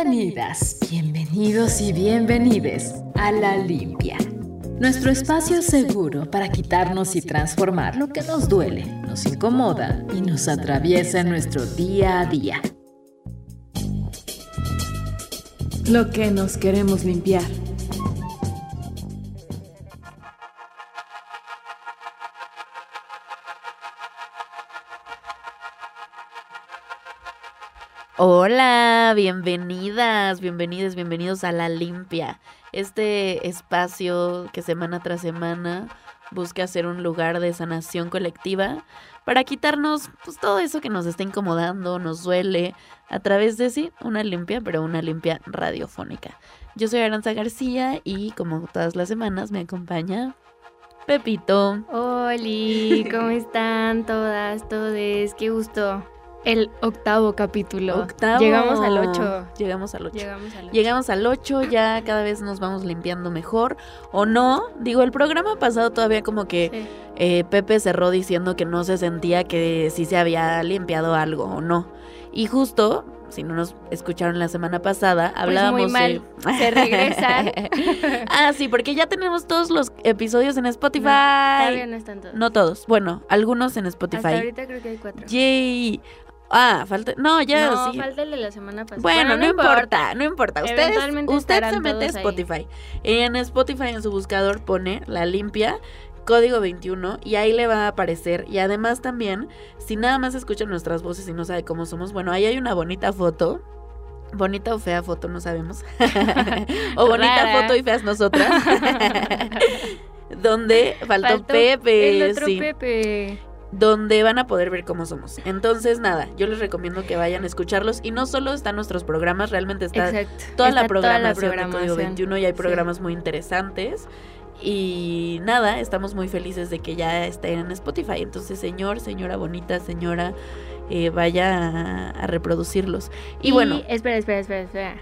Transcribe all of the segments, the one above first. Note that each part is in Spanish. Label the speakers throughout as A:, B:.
A: Bienvenidas, bienvenidos y bienvenides a La Limpia. Nuestro espacio seguro para quitarnos y transformar lo que nos duele, nos incomoda y nos atraviesa en nuestro día a día. Lo que nos queremos limpiar.
B: Hola, bienvenidas, bienvenidos, bienvenidos a La Limpia, este espacio que semana tras semana busca ser un lugar de sanación colectiva para quitarnos pues, todo eso que nos está incomodando, nos duele, a través de sí, una limpia, pero una limpia radiofónica. Yo soy Aranza García y como todas las semanas me acompaña Pepito.
C: Hola, ¿cómo están todas, todes? Qué gusto el octavo capítulo.
B: Octavo.
C: Llegamos al 8.
B: Llegamos al 8.
C: Llegamos al 8.
B: Llegamos al 8, ya cada vez nos vamos limpiando mejor. ¿O no? Digo, el programa pasado todavía como que
C: Sí.
B: eh, Pepe cerró diciendo que no se sentía que sí se había limpiado algo o no. Y justo, si no nos escucharon la semana pasada, hablábamos
C: Pues muy mal.
B: de-
C: Se regresa.
B: ah, sí, porque ya tenemos todos los episodios en Spotify.
C: Todavía no están todos.
B: No todos, bueno, algunos en
C: Hasta
B: Spotify.
C: ahorita creo que hay cuatro.
B: Yay. Ah, falta. No, ya
C: no,
B: sí.
C: falta el de la semana pasada.
B: Bueno, no, importa, no importa. Ustedes, usted se mete a
C: ahí.
B: Spotify. En Spotify en su buscador pone la limpia, código 21 y ahí le va a aparecer. Y además también, si nada más escucha nuestras voces y no sabe cómo somos, bueno, ahí hay una bonita foto. Bonita o fea foto, no sabemos. o bonita
C: Rara.
B: foto y feas nosotras. Donde faltó,
C: Faltó
B: Pepe.
C: El otro
B: sí
C: Pepe.
B: Donde van a poder ver cómo somos. Entonces, nada, yo les recomiendo que vayan a escucharlos. Y no solo están nuestros programas, realmente está toda,
C: Está
B: la programación de Código
C: programación.
B: 21 y hay
C: Sí.
B: programas muy interesantes. Y nada, estamos muy felices de que ya estén en Spotify. Entonces, señor, señora bonita, señora, eh, vaya a, a reproducirlos. Y, bueno,
C: Espera, espera, espera, espera.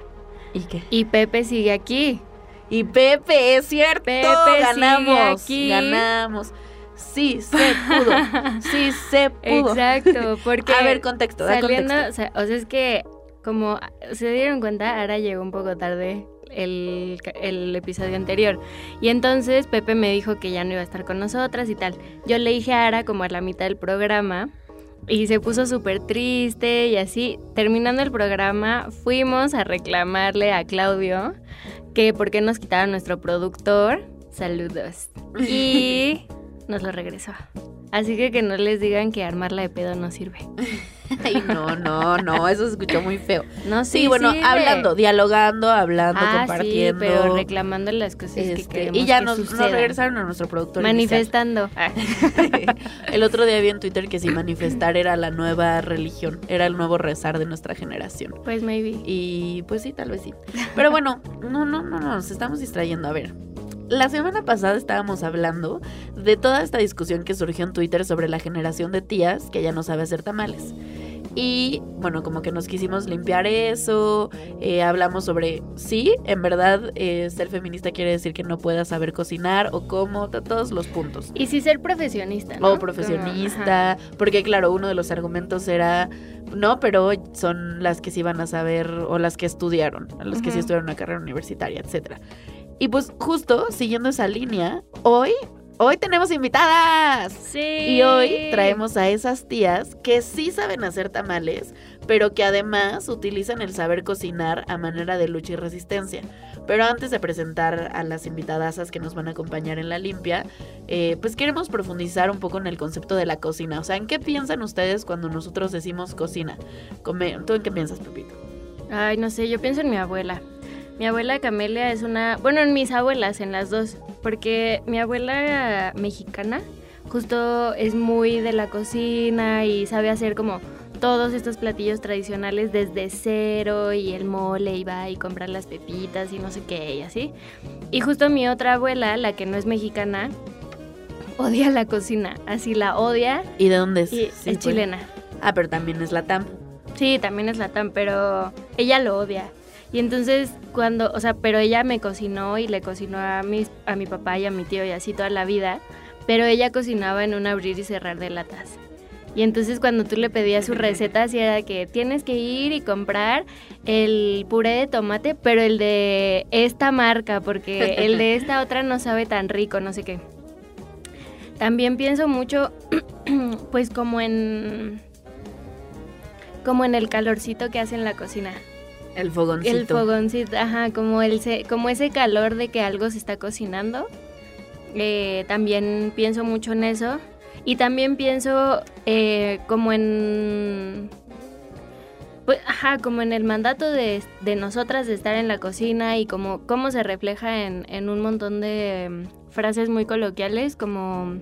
B: ¿y qué?
C: Y Pepe sigue aquí.
B: Y Pepe, es cierto,
C: Pepe sigue
B: ganamos,
C: aquí.
B: ganamos. Sí, se pudo, sí, se pudo.
C: Exacto, porque
B: A ver, contexto, da
C: saliendo,
B: contexto.
C: o sea, o sea, es que como se dieron cuenta, Ara llegó un poco tarde el, el episodio anterior. Y entonces Pepe me dijo que ya no iba a estar con nosotras y tal. Yo le dije a Ara como a la mitad del programa y se puso súper triste y así. Terminando el programa, fuimos a reclamarle a Claudio que por qué nos quitaron nuestro productor. Saludos. Y nos lo regresó. Así que que no les digan que armarla de pedo no sirve.
B: Ay, no, no, no, eso se escuchó muy feo.
C: No,
B: Sí, bueno,
C: sirve.
B: hablando, dialogando, hablando,
C: ah,
B: compartiendo.
C: Sí, pero reclamando las cosas que
B: este,
C: queremos
B: y ya
C: que
B: nos, nos regresaron a nuestro productor.
C: Manifestando.
B: El otro día vi en Twitter que si manifestar era la nueva religión, era el nuevo rezar de nuestra generación.
C: Pues maybe.
B: Y pues sí, tal vez sí. Pero bueno, no, no, no, no, nos estamos distrayendo. A ver, la semana pasada estábamos hablando de toda esta discusión que surgió en Twitter sobre la generación de tías que ya no sabe hacer tamales. Y bueno, como que nos quisimos limpiar eso, eh, hablamos sobre, sí, en verdad eh, ser feminista quiere decir que no puedas saber cocinar o cómo, to- todos los puntos.
C: Y sí ser profesionista, ¿no?
B: O profesionista, porque claro, uno de los argumentos era, no, pero son las que sí van a saber o las que estudiaron, las que sí estudiaron una carrera universitaria, etcétera. Y pues justo siguiendo esa línea, hoy, hoy tenemos invitadas.
C: Sí.
B: Y hoy traemos a esas tías que sí saben hacer tamales, pero que además utilizan el saber cocinar a manera de lucha y resistencia. Pero antes de presentar a las invitadasas que nos van a acompañar en la limpia, eh, pues queremos profundizar un poco en el concepto de la cocina. O sea, ¿en qué piensan ustedes cuando nosotros decimos cocina? ¿Tú en qué piensas, Pepito?
C: Ay, no sé, yo pienso en mi abuela. Mi abuela Camelia es una, bueno, en mis abuelas, en las dos, porque mi abuela mexicana justo es muy de la cocina y sabe hacer como todos estos platillos tradicionales desde cero y el mole y va y comprar las pepitas y no sé qué y así. Y justo mi otra abuela, la que no es mexicana, odia la cocina, así la odia
B: ¿Y de dónde es?
C: y
B: Sí,
C: es
B: pues.
C: chilena.
B: Ah, pero también es la TAM.
C: Sí, también es latán, pero ella lo odia. Y entonces cuando, o sea, pero ella me cocinó y le cocinó a mis, a mi papá y a mi tío y así toda la vida, pero ella cocinaba en un abrir y cerrar de latas. Y entonces cuando tú le pedías sus recetas y era que tienes que ir y comprar el puré de tomate, pero el de esta marca, porque el de esta otra no sabe tan rico, no sé qué. También pienso mucho, pues como en, como en el calorcito que hace en la cocina.
B: El fogoncito.
C: El fogoncito, ajá, como, el, como ese calor de que algo se está cocinando. Eh, también pienso mucho en eso. Y también pienso eh, como en... Pues, ajá, como en el mandato de, nosotras de estar en la cocina y como cómo se refleja en, en un montón de mm, frases muy coloquiales, como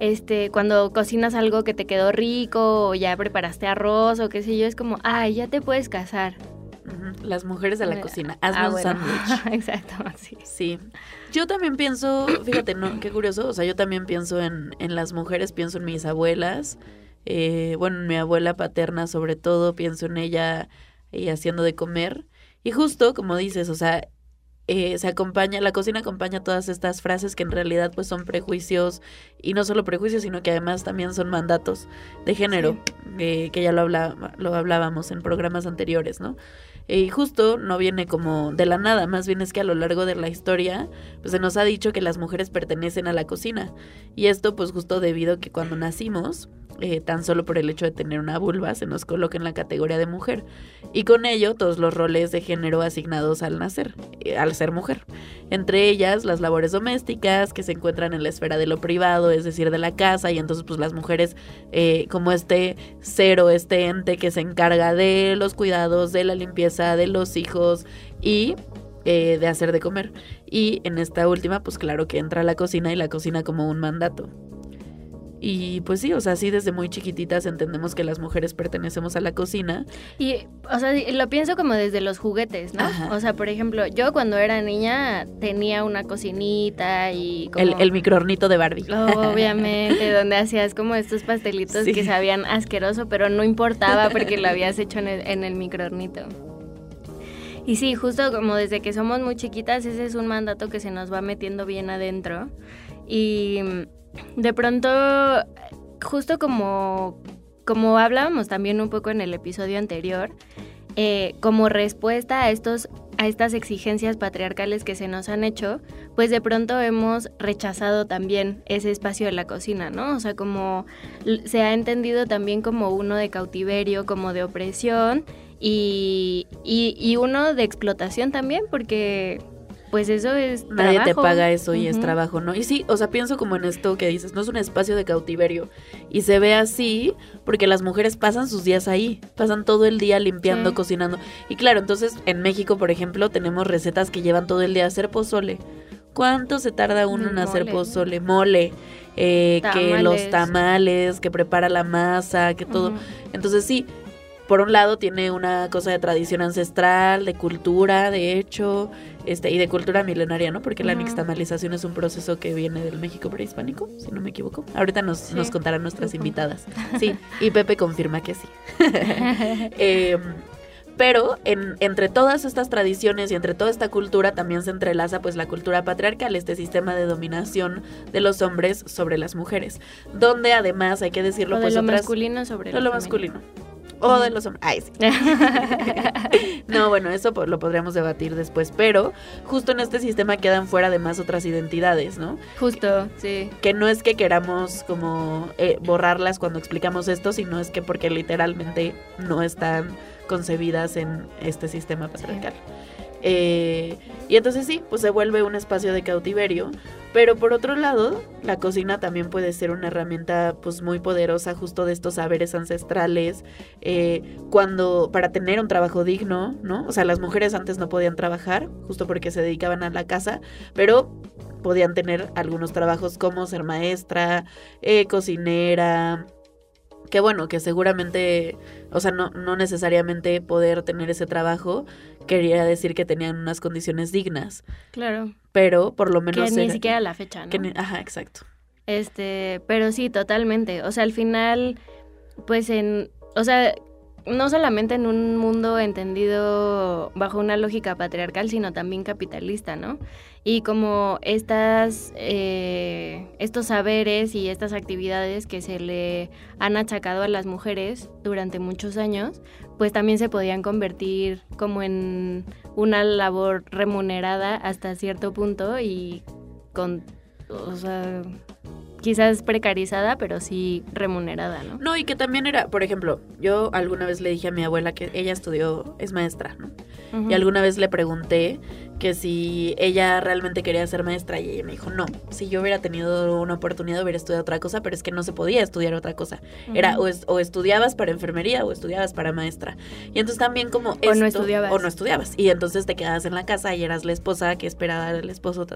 C: este, cuando cocinas algo que te quedó rico o ya preparaste arroz o qué sé yo, es como, ay, ya te puedes casar.
B: Las mujeres de la eh, cocina, hazme ah, un sándwich.
C: Exacto, sí.
B: Sí. Yo también pienso, fíjate, no, qué curioso, o sea, yo también pienso en, en las mujeres, pienso en mis abuelas, eh, bueno, en mi abuela paterna sobre todo, pienso en ella y haciendo de comer. Y justo, como dices, o sea, eh, se acompaña, la cocina acompaña todas estas frases que en realidad pues son prejuicios y no solo prejuicios, sino que además también son mandatos de género, eh, que ya lo, lo hablábamos en programas anteriores, ¿no? Y justo no viene como de la nada, más bien es que a lo largo de la historia pues se nos ha dicho que las mujeres pertenecen a la cocina. Y esto pues justo debido a que cuando nacimos eh, tan solo por el hecho de tener una vulva se nos coloca en la categoría de mujer. Y con ello todos los roles de género asignados al nacer, eh, al ser mujer. Entre ellas las labores domésticas que se encuentran en la esfera de lo privado, es decir, de la casa, y entonces pues las mujeres eh, como este cero, este ente que se encarga de los cuidados, de la limpieza, de los hijos y de hacer de comer. Y en esta última, pues claro que entra la cocina y la cocina como un mandato. Y pues sí, o sea, sí desde muy chiquititas entendemos que las mujeres pertenecemos a la cocina.
C: Y, o sea, lo pienso como desde los juguetes, ¿no? O sea, por ejemplo, yo cuando era niña tenía una cocinita y
B: como... El, el microornito de Barbie.
C: Obviamente, donde hacías como estos pastelitos que sabían asqueroso, pero no importaba porque lo habías hecho en el, en el microornito. Y sí, justo como desde que somos muy chiquitas, ese es un mandato que se nos va metiendo bien adentro. Y de pronto, justo como, como hablábamos también un poco en el episodio anterior, eh, como respuesta a estos a estas exigencias patriarcales que se nos han hecho, pues de pronto hemos rechazado también ese espacio de la cocina, ¿no? O sea, como se ha entendido también como uno de cautiverio, como de opresión y, y uno de explotación también, porque pues eso es
B: Nadie te paga eso y es trabajo, ¿no? Y sí, o sea, pienso como en esto que dices, no es un espacio de cautiverio. Y se ve así porque las mujeres pasan sus días ahí, pasan todo el día limpiando, cocinando. Y claro, entonces en México, por ejemplo, tenemos recetas que llevan todo el día a hacer pozole. ¿Cuánto se tarda uno en hacer pozole? Mole. Eh, que los tamales, que prepara la masa, que todo. Entonces sí, por un lado tiene una cosa de tradición ancestral, de cultura, de hecho, este, y de cultura milenaria, ¿no? Porque la nixtamalización es un proceso que viene del México prehispánico, si no me equivoco. Ahorita nos, nos contarán nuestras invitadas. Sí, y Pepe confirma que sí. Em, pero en, entre todas estas tradiciones y entre toda esta cultura también se entrelaza pues la cultura patriarcal, este sistema de dominación de los hombres sobre las mujeres, donde además hay que decirlo
C: pues lo masculino sobre
B: lo, lo masculino. O de los hombres. Ay, sí. no, bueno, eso lo podríamos debatir después. Pero justo en este sistema quedan fuera además otras identidades, ¿no?
C: Justo, sí.
B: Que no es que queramos como eh, borrarlas cuando explicamos esto, sino es que porque literalmente no están concebidas en este sistema patriarcal. Eh, y entonces sí, pues se vuelve un espacio de cautiverio. Pero por otro lado, la cocina también puede ser una herramienta pues muy poderosa justo de estos saberes ancestrales, eh, cuando para tener un trabajo digno, ¿no? O sea, las mujeres antes no podían trabajar justo porque se dedicaban a la casa, pero podían tener algunos trabajos como ser maestra, eh, cocinera, que bueno, que seguramente, o sea, no, no necesariamente poder tener ese trabajo quería decir que tenían unas condiciones dignas.
C: Claro.
B: Pero por lo menos...
C: Que ni siquiera la fecha, ¿no?
B: ajá, exacto.
C: Este, pero sí, totalmente. O sea, al final, pues en... O sea, no solamente en un mundo entendido bajo una lógica patriarcal, sino también capitalista, ¿no? Y como estas, eh, estos saberes y estas actividades que se le han achacado a las mujeres durante muchos años, pues también se podían convertir como en una labor remunerada hasta cierto punto y con, o sea, quizás precarizada, pero sí remunerada, ¿no?
B: No, y que también era, por ejemplo, yo alguna vez le dije a mi abuela que ella estudió, es maestra, ¿no? Y alguna vez le pregunté que si ella realmente quería ser maestra y ella me dijo, no, si yo hubiera tenido una oportunidad hubiera estudiado otra cosa, pero es que no se podía estudiar otra cosa. Era o, estudiabas para enfermería o estudiabas para maestra. Y entonces también como...
C: o no estudiabas.
B: O no estudiabas. Y entonces te quedabas en la casa y eras la esposa que esperaba al esposo.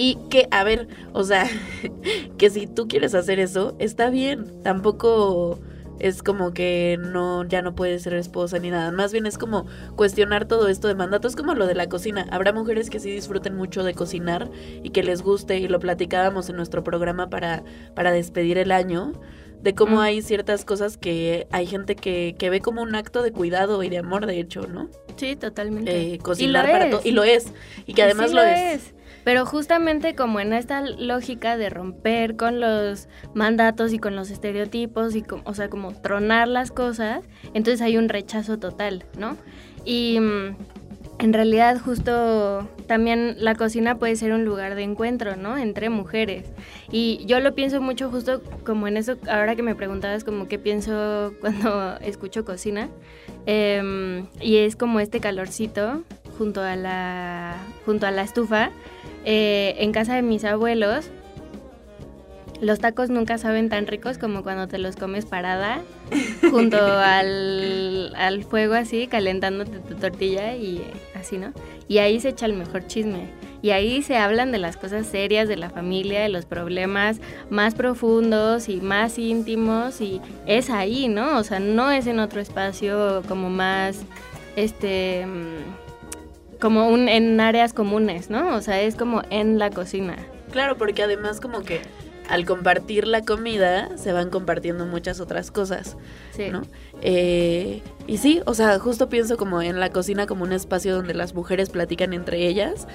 B: Y que, a ver, o sea, que si tú quieres hacer eso, está bien. Tampoco es como que no ya no puede ser esposa ni nada. Más bien es como cuestionar todo esto de mandatos, como lo de la cocina. Habrá mujeres que sí disfruten mucho de cocinar y que les guste y lo platicábamos en nuestro programa para para despedir el año de cómo mm. hay ciertas cosas que hay gente que, que ve como un acto de cuidado y de amor, de hecho, ¿no?
C: Sí, totalmente.
B: Eh, cocinar para todo. Y lo es. Y que además lo, es.
C: Pero justamente como en esta lógica de romper con los mandatos y con los estereotipos y o sea, como tronar las cosas, entonces hay un rechazo total, ¿no? Y mm, en realidad justo también la cocina puede ser un lugar de encuentro, ¿no? Entre mujeres. Y yo lo pienso mucho justo como en eso, ahora que me preguntabas como qué pienso cuando escucho cocina. Em, y es como este calorcito junto a la, junto a la estufa eh, en casa de mis abuelos, los tacos nunca saben tan ricos como cuando te los comes parada, junto al, al fuego así, calentándote tu tortilla y así, ¿no? Y ahí se echa el mejor chisme. Y ahí se hablan de las cosas serias de la familia, de los problemas más profundos y más íntimos y es ahí, ¿no? O sea, no es en otro espacio como más, este mm, como un, en áreas comunes, ¿no? O sea, es como en la cocina.
B: Claro, porque además como que al compartir la comida se van compartiendo muchas otras cosas, sí. ¿no? Eh, y sí, o sea, justo pienso como en la cocina como un espacio donde las mujeres platican entre ellas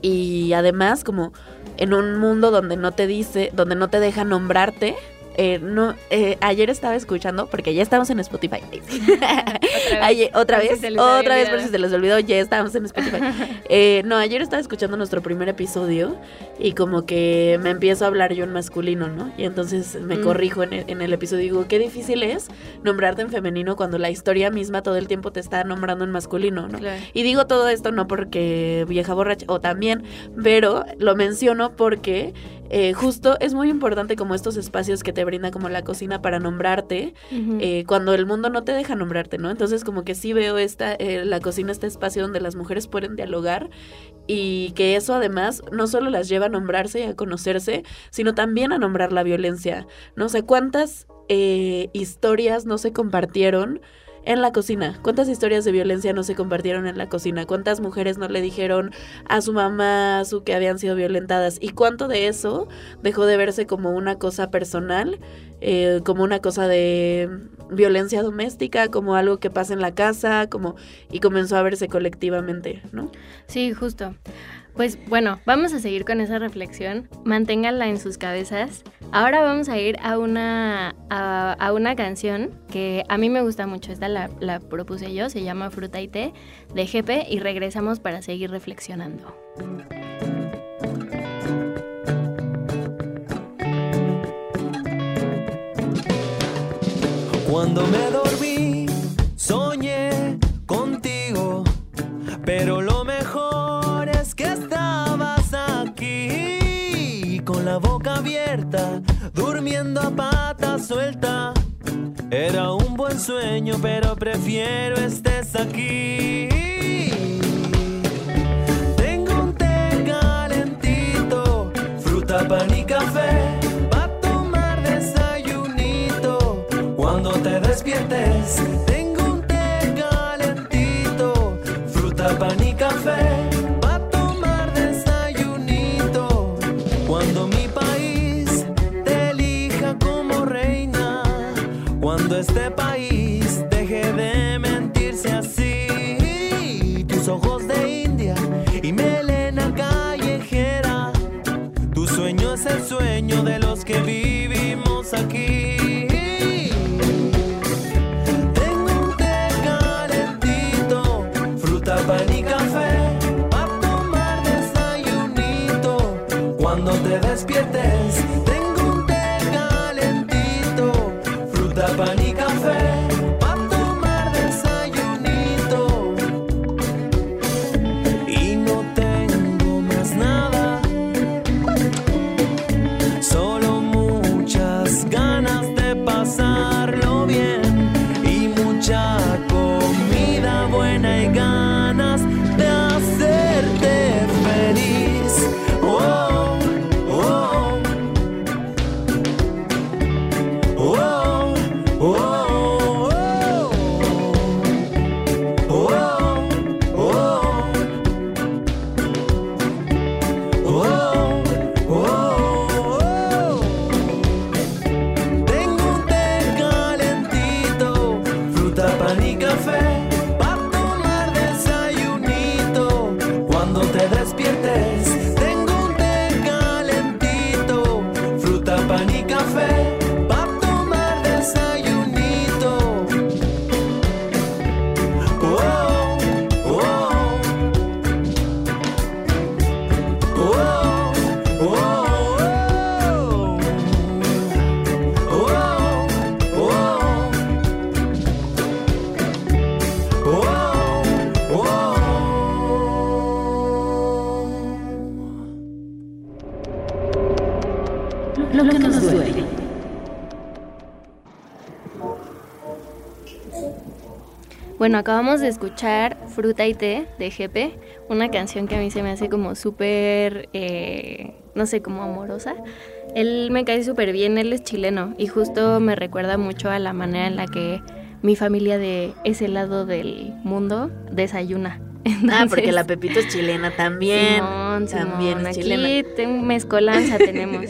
B: y además como en un mundo donde no te dice, donde no te deja nombrarte, eh, no, eh, ayer estaba escuchando, porque ya estamos en Spotify. otra vez, otra vez, por si se les olvidó, ya estamos en Spotify. Eh, no, ayer estaba escuchando nuestro primer episodio y como que me empiezo a hablar yo en masculino, ¿no? Y entonces me mm. corrijo en el, episodio y digo, qué difícil es nombrarte en femenino cuando la historia misma todo el tiempo te está nombrando en masculino, ¿no? Y digo todo esto no porque vieja borracha, o también, pero lo menciono porque eh, justo es muy importante como estos espacios que te brinda como la cocina para nombrarte, eh, cuando el mundo no te deja nombrarte, ¿no? Entonces como que sí veo esta, eh, la cocina, este espacio donde las mujeres pueden dialogar y que eso además no solo las lleva a nombrarse y a conocerse, sino también a nombrar la violencia, ¿no? sé cuántas historias no se compartieron en la cocina. ¿Cuántas historias de violencia no se compartieron en la cocina? ¿Cuántas mujeres no le dijeron a su mamá, a su que habían sido violentadas? ¿Y cuánto de eso dejó de verse como una cosa personal, eh, como una cosa de violencia doméstica, como algo que pasa en la casa, como y comenzó a verse colectivamente, ¿no?
C: Sí, justo. Pues bueno, vamos a seguir con esa reflexión. Manténganla en sus cabezas. Ahora vamos a ir a una, a, una canción que a mí me gusta mucho. Esta la, propuse yo, se llama Fruta y Té de GP y regresamos para seguir reflexionando.
D: Cuando me dormí, durmiendo a pata suelta. Era un buen sueño, pero prefiero estés aquí. Tengo un té calentito, fruta, pan y café Tengo un este país deje
E: de mentirse así. Tus ojos de India y melena callejera. Tu sueño es el sueño de los que vivimos aquí. Tengo
C: Bueno, acabamos de escuchar Fruta y Té de GP, una canción que a mí se me hace como súper, eh, no sé, como amorosa. Él me cae súper bien, él es chileno y justo me recuerda mucho a la manera en la que mi familia de ese lado del mundo desayuna.
B: Ah, porque la Pepito es chilena también.
C: Simón,
B: también
C: Simón,
B: es
C: aquí ten- mezcolanza tenemos.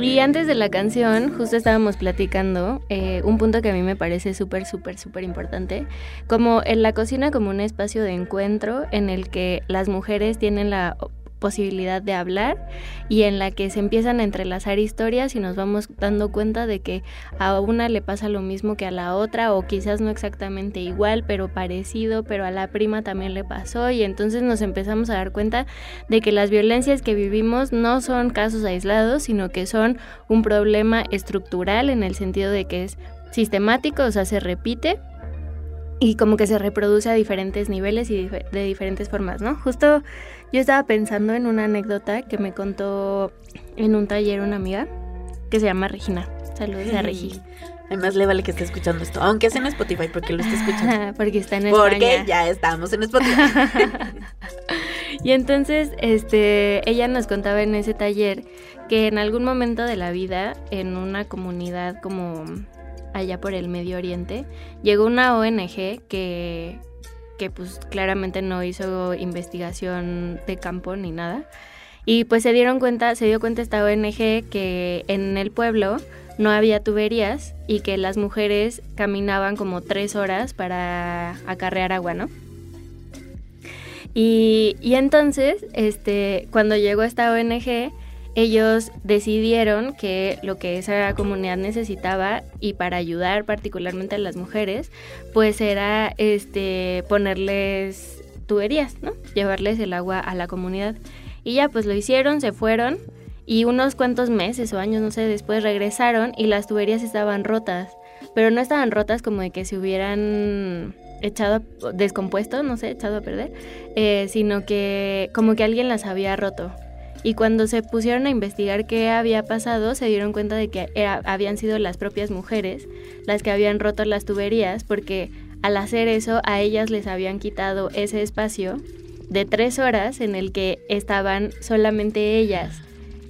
C: Y antes de la canción, justo estábamos platicando eh, un punto que a mí me parece súper, súper, súper importante, como en la cocina como un espacio de encuentro en el que las mujeres tienen la posibilidad de hablar y en la que se empiezan a entrelazar historias y nos vamos dando cuenta de que a una le pasa lo mismo que a la otra o quizás no exactamente igual pero parecido pero a la prima también le pasó y entonces nos empezamos a dar cuenta de que las violencias que vivimos no son casos aislados sino que son un problema estructural en el sentido de que es sistemático o sea se repite y como que se reproduce a diferentes niveles y de diferentes formas, ¿no? Justo yo estaba pensando en una anécdota que me contó en un taller una amiga que se llama Regina. Saludos a Regi.
B: Además le vale que esté escuchando esto, aunque es en Spotify porque lo está escuchando.
C: Porque está en
B: Porque
C: España.
B: ya estamos en Spotify.
C: Y entonces, este, ella nos contaba en ese taller que en algún momento de la vida, en una comunidad como allá por el Medio Oriente, llegó una ONG que, que pues claramente no hizo investigación de campo ni nada. Y pues se dieron cuenta, se dio cuenta esta ONG que en el pueblo no había tuberías y que las mujeres caminaban como tres horas para acarrear agua, ¿no? Y, y entonces, este, cuando llegó esta ONG, ellos decidieron que lo que esa comunidad necesitaba y para ayudar particularmente a las mujeres, pues era este ponerles tuberías, ¿no? Llevarles el agua a la comunidad. Y ya pues lo hicieron, se fueron y unos cuantos meses o años, no sé, después regresaron y las tuberías estaban rotas, pero no estaban rotas como de que se hubieran echado, descompuesto, no sé, echado a perder, eh, sino que como que alguien las había roto. Y cuando se pusieron a investigar qué había pasado, se dieron cuenta de que habían sido las propias mujeres las que habían roto las tuberías, porque al hacer eso a ellas les habían quitado ese espacio de tres horas en el que estaban solamente ellas.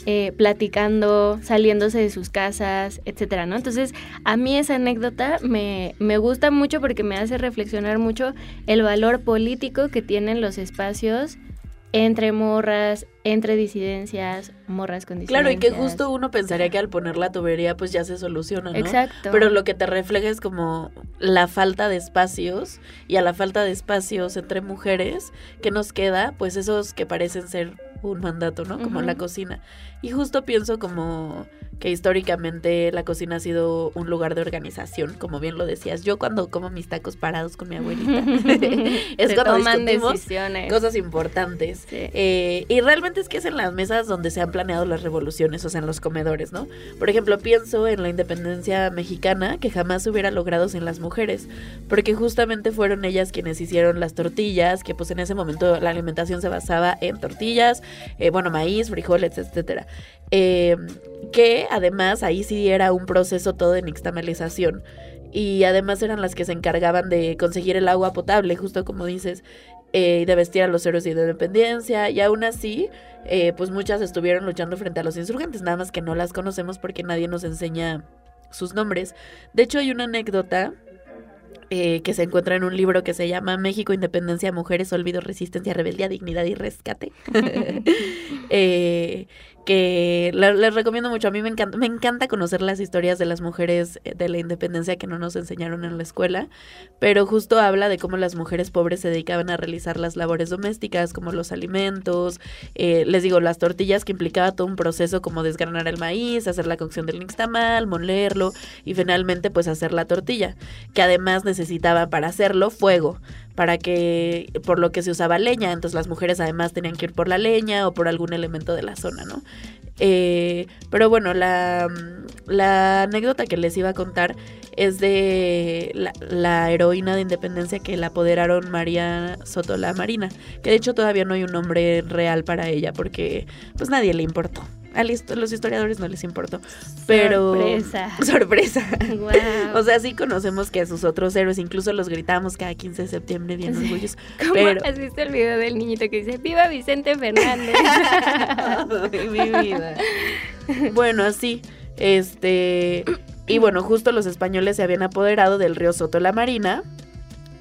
C: eh, platicando, saliéndose de sus casas, etcétera, ¿no? Entonces, a mí esa anécdota me, me gusta mucho porque me hace reflexionar mucho el valor político que tienen los espacios entre morras, entre disidencias, morras con disidencias.
B: Claro, y que justo uno pensaría que al poner la tubería pues ya se soluciona, ¿no?
C: Exacto.
B: Pero lo que te refleja es como la falta de espacios y a la falta de espacios entre mujeres, ¿qué nos queda? Pues esos que parecen ser un mandato, ¿no? Como la
C: Ujú.
B: cocina. Y justo pienso como que históricamente la cocina ha sido un lugar de organización, como bien lo decías. Yo cuando como mis tacos parados con mi abuelita, es
C: Se
B: cuando
C: toman
B: discutimos
C: decisiones.
B: cosas importantes.
C: Sí.
B: Eh, y realmente es que es en las mesas donde se han planeado las revoluciones, o sea, en los comedores, ¿no? Por ejemplo, pienso en la independencia mexicana, que jamás se hubiera logrado sin las mujeres, porque justamente fueron ellas quienes hicieron las tortillas, que pues en ese momento la alimentación se basaba en tortillas, eh, bueno, maíz, frijoles, etcétera. Eh, que además ahí sí era un proceso todo de nixtamalización. Y además eran las que se encargaban de conseguir el agua potable, justo como dices, eh, y de vestir a los héroes de independencia. Y aún así, eh, pues muchas estuvieron luchando frente a los insurgentes, nada más que no las conocemos porque nadie nos enseña sus nombres. De hecho, hay una anécdota eh, que se encuentra en un libro que se llama México, Independencia, Mujeres, Olvido, Resistencia, Rebeldía, Dignidad y Rescate. Eh, que les recomiendo mucho. A mí me encanta, me encanta conocer las historias de las mujeres eh, de la independencia que no nos enseñaron en la escuela, pero justo habla de cómo las mujeres pobres se dedicaban a realizar las labores domésticas, como los alimentos, eh, les digo, las tortillas que implicaba todo un proceso como desgranar el maíz, hacer la cocción del nixtamal, molerlo y finalmente pues hacer la tortilla, que además necesitaba para hacerlo fuego, para que, por lo que se usaba leña, entonces las mujeres además tenían que ir por la leña o por algún elemento de la zona, ¿no? Eh, pero bueno, la, anécdota que les iba a contar es de la, la heroína de independencia que la apoderaron María Soto la Marina, que de hecho todavía no hay un nombre real para ella porque pues nadie le importó. A los historiadores no les importó. Pero.
C: Sorpresa.
B: Sorpresa. O sea, sí conocemos que a sus otros héroes, incluso los gritamos cada 15 de septiembre bien
C: Sí.
B: orgullosos.
C: ¿Cómo
B: Pero.
C: has visto el video del niñito que dice ¡Viva Vicente Fernández!
B: Ay, mi vida. Bueno, así. Este. Y bueno, justo los españoles se habían apoderado del río Soto la Marina.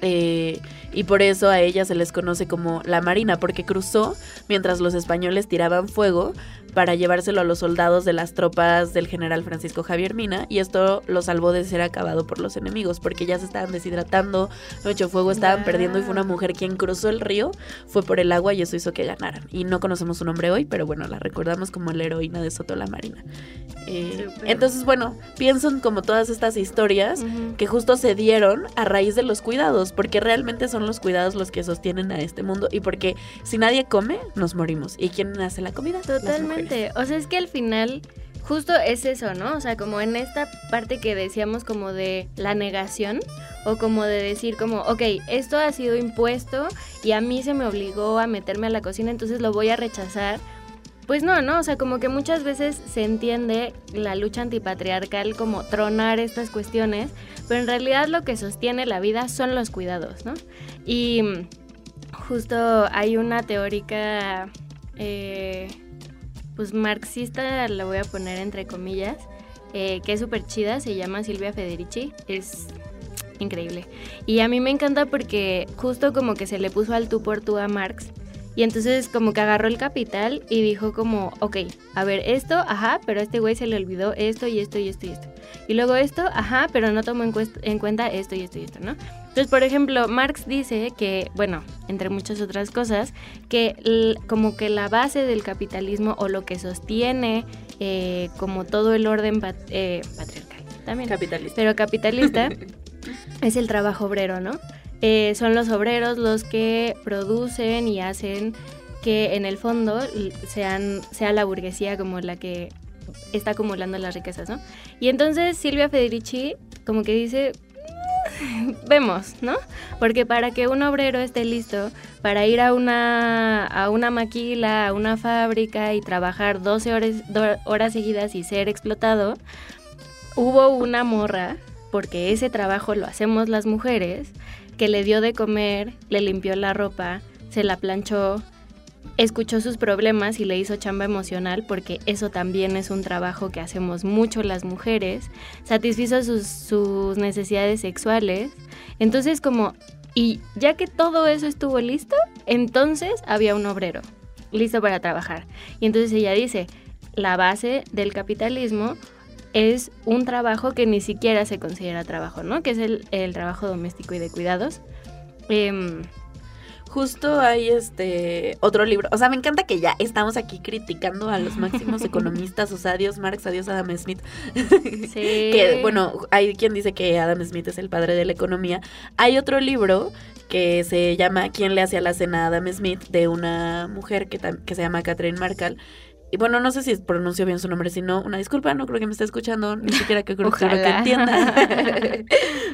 B: eh, y por eso a ella se les conoce como la Marina, porque cruzó mientras los españoles tiraban fuego para llevárselo a los soldados de las tropas del general Francisco Javier Mina, y esto lo salvó de ser acabado por los enemigos, porque ya se estaban deshidratando, mucho fuego, estaban perdiendo, y fue una mujer quien cruzó el río, fue por el agua y eso hizo que ganaran. Y no conocemos su nombre hoy, pero bueno, la recordamos como la heroína de Soto la Marina. Eh, entonces, bueno, pienso en como todas estas historias que justo se dieron a raíz de los cuidados, porque realmente son los cuidados los que sostienen a este mundo y porque si nadie come, nos morimos. ¿Y quién hace la comida? Mujeres.
C: Totalmente. O sea, es que al final justo es eso, ¿no? O sea, como en esta parte que decíamos como de la negación o como de decir como, ok, esto ha sido impuesto y a mí se me obligó a meterme a la cocina, entonces lo voy a rechazar. Pues no, ¿no? O sea, como que muchas veces se entiende la lucha antipatriarcal como tronar estas cuestiones, pero en realidad lo que sostiene la vida son los cuidados, ¿no? Y justo hay una teórica, eh, pues marxista, la voy a poner entre comillas, eh, que es súper chida, se llama Silvia Federici, es increíble. Y a mí me encanta porque justo como que se le puso al tú por tú a Marx. Y entonces como que agarró el capital y dijo como, ok, a ver, esto, ajá, pero a este güey se le olvidó esto y esto y esto y esto. Y luego esto, ajá, pero no tomó en, en cuenta esto y esto y esto, ¿no? Entonces, por ejemplo, Marx dice que, bueno, entre muchas otras cosas, que como que la base del capitalismo o lo que sostiene eh, como todo el orden pat- eh, patriarcal también,
B: Capitalista.
C: pero capitalista es el trabajo obrero, ¿no? Eh, son los obreros los que producen y hacen que en el fondo sean, sea la burguesía como la que está acumulando las riquezas, ¿no? Y entonces Silvia Federici como que dice, "Mm, vemos, ¿no? Porque para que un obrero esté listo para ir a una, a una maquila, a una fábrica y trabajar 12 horas, horas seguidas y ser explotado, hubo una morra, porque ese trabajo lo hacemos las mujeres, que le dio de comer, le limpió la ropa, se la planchó, escuchó sus problemas y le hizo chamba emocional, porque eso también es un trabajo que hacemos mucho las mujeres, satisfizo sus, necesidades sexuales. Entonces como, y ya que todo eso estuvo listo, entonces había un obrero. listo para trabajar. Y entonces ella dice, la base del capitalismo es un trabajo que ni siquiera se considera trabajo, ¿no? Que es el, el trabajo doméstico y de cuidados. Em,
B: Justo hay este otro libro. O sea, me encanta que ya estamos aquí criticando a los máximos economistas. O sea, adiós Marx, adiós Adam Smith.
C: sí.
B: que, bueno, hay quien dice que Adam Smith es el padre de la economía. Hay otro libro que se llama ¿Quién le hacía la cena a Adam Smith? de una mujer que, que se llama Catherine Markle. Y bueno, no sé si pronuncio bien su nombre, si no, una disculpa, no creo que me esté escuchando, ni siquiera que creo que entienda.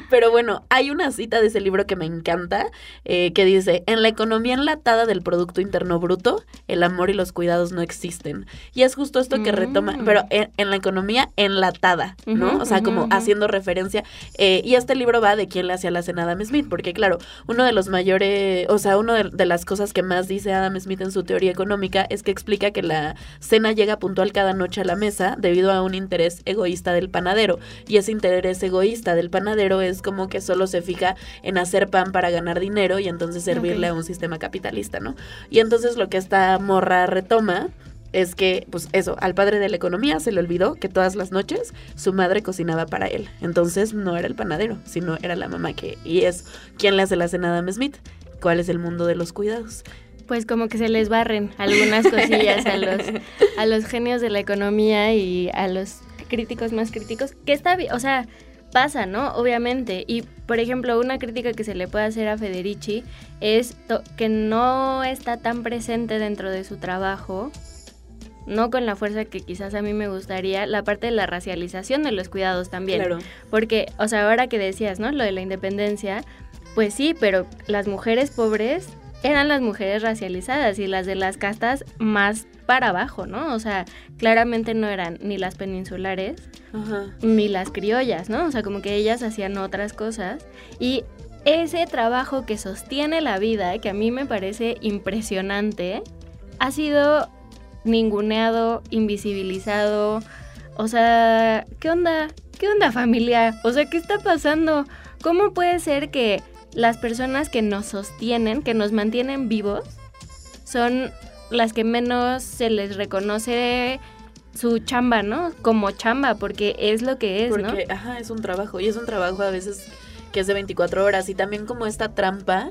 B: Pero bueno, hay una cita de ese libro que me encanta, eh, que dice, en la economía enlatada del Producto Interno Bruto, el amor y los cuidados no existen. Y es justo esto que retoma,
C: Mm.
B: pero en, en la economía enlatada, ¿no? O sea, como haciendo referencia. eh, y este libro va de quién le hacía la cena a Adam Smith, porque claro, uno de los mayores, o sea, una de, de las cosas que más dice Adam Smith en su teoría económica es que explica que la cena llega puntual cada noche a la mesa debido a un interés egoísta del panadero. Y ese interés egoísta del panadero es como que solo se fija en hacer pan para ganar dinero y entonces servirle a un sistema capitalista, ¿no? Y entonces lo que esta morra retoma es que, pues eso, al padre de la economía se le olvidó que todas las noches su madre cocinaba para él. Entonces no era el panadero, sino era la mamá que... Y es quien le hace la cena a Adam Smith. ¿Cuál es el mundo de los cuidados?
C: Pues como que se les barren algunas cosillas a los, a los genios de la economía y a los críticos más críticos, que está bien, o sea, pasa, ¿no? Obviamente. Y, por ejemplo, una crítica que se le puede hacer a Federici es que no está tan presente dentro de su trabajo, no con la fuerza que quizás a mí me gustaría, la parte de la racialización de los cuidados también.
B: Claro.
C: Porque, o sea, ahora que decías, ¿no? Lo de la independencia, pues sí, pero las mujeres pobres eran las mujeres racializadas y las de las castas más para abajo, ¿no? O sea, claramente no eran ni las peninsulares
B: Ajá.
C: ni las criollas, ¿no? O sea, como que ellas hacían otras cosas y ese trabajo que sostiene la vida, que a mí me parece impresionante, ha sido ninguneado, invisibilizado. O sea, ¿qué onda? ¿Qué onda familia? O sea, ¿qué está pasando? ¿Cómo puede ser que las personas que nos sostienen, que nos mantienen vivos, son las que menos se les reconoce su chamba, ¿no? Como chamba, porque es lo que es, ¿no?
B: Porque, ajá, es un trabajo. Y es un trabajo a veces que es de 24 horas. Y también como esta trampa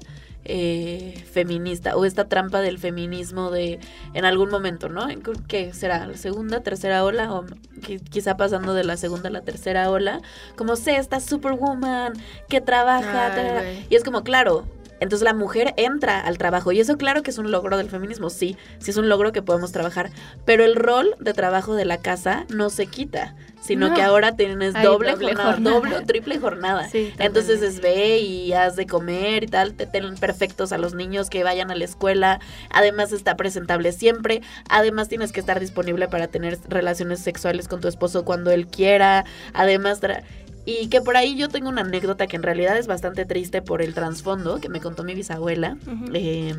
B: eh, feminista o esta trampa del feminismo de en algún momento, ¿no? ¿Qué será? ¿La segunda, tercera ola? O qui- quizá pasando de la segunda a la tercera ola. Como sé, esta superwoman que trabaja.
C: Ay,
B: y es como, claro. Entonces la mujer entra al trabajo y eso claro que es un logro del feminismo, sí, sí es un logro que podemos trabajar, pero el rol de trabajo de la casa no se quita, sino
C: No.
B: que ahora tienes doble,
C: doble
B: jornada,
C: jornada.
B: doble o triple jornada.
C: Sí,
B: Entonces es ve y haz de comer y tal, te ten perfectos a los niños que vayan a la escuela, además está presentable siempre, además tienes que estar disponible para tener relaciones sexuales con tu esposo cuando él quiera, además... tra- y que por ahí yo tengo una anécdota que en realidad es bastante triste por el trasfondo que me contó mi bisabuela. Eh,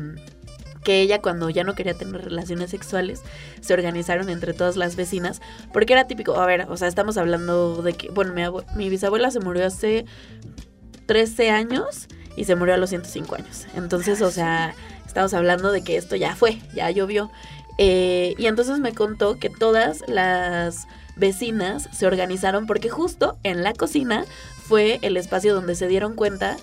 B: que ella cuando ya no quería tener relaciones sexuales se organizaron entre todas las vecinas porque era típico, a ver, o sea, estamos hablando de que, bueno, mi, abue- mi bisabuela se murió hace 13 años y se murió a los 105 años. Entonces, o sea, estamos hablando de que esto ya fue, ya llovió. Eh, y entonces me contó que todas las vecinas se organizaron porque justo en la cocina fue el espacio donde se dieron cuenta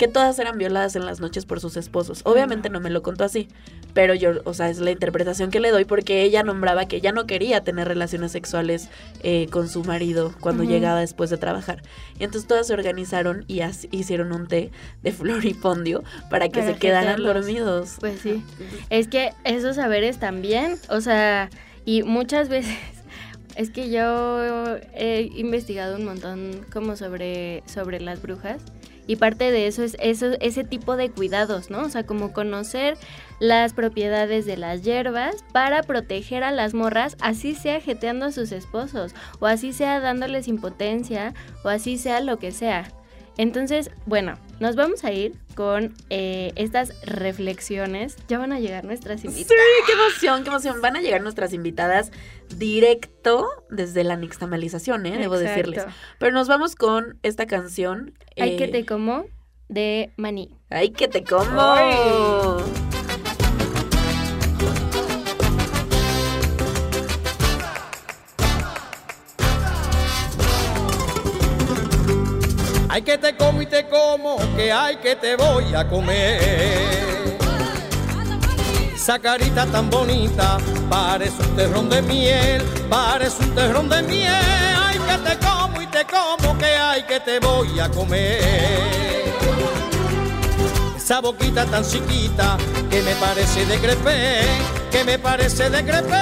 B: que todas eran violadas en las noches por sus esposos. Obviamente no me lo contó así, pero yo, o sea, es la interpretación que le doy porque ella nombraba que ya no quería tener relaciones sexuales eh, con su marido cuando llegaba después de trabajar. Y entonces todas se organizaron y hicieron un té de floripondio para que
C: Para
B: se quedaran dormidos.
C: Pues sí. Es que esos saberes también, o sea, y muchas veces, es que yo he investigado un montón como sobre, sobre las brujas y parte de eso es eso, ese tipo de cuidados, ¿no? O sea, como conocer las propiedades de las hierbas para proteger a las morras, así sea jeteando a sus esposos, o así sea dándoles impotencia, o así sea lo que sea. Entonces, bueno, nos vamos a ir con eh, estas reflexiones. Ya van a llegar nuestras
B: Sí,
C: invitadas.
B: qué emoción, qué emoción. Van a llegar nuestras invitadas directo desde la nixtamalización, ¿eh? Debo
C: Exacto.
B: decirles. Pero nos vamos con esta canción.
C: Hay que
B: eh,
C: te como de maní.
B: ¡Ay, que te como!
C: Ay.
F: Que te como y te como, que hay que te voy a comer. Esa carita tan bonita, parece un terrón de miel, parece un terrón de miel. Ay que te como y te como, que hay que te voy a comer. Esa boquita tan chiquita, que me parece de crepé, que me parece de crepé.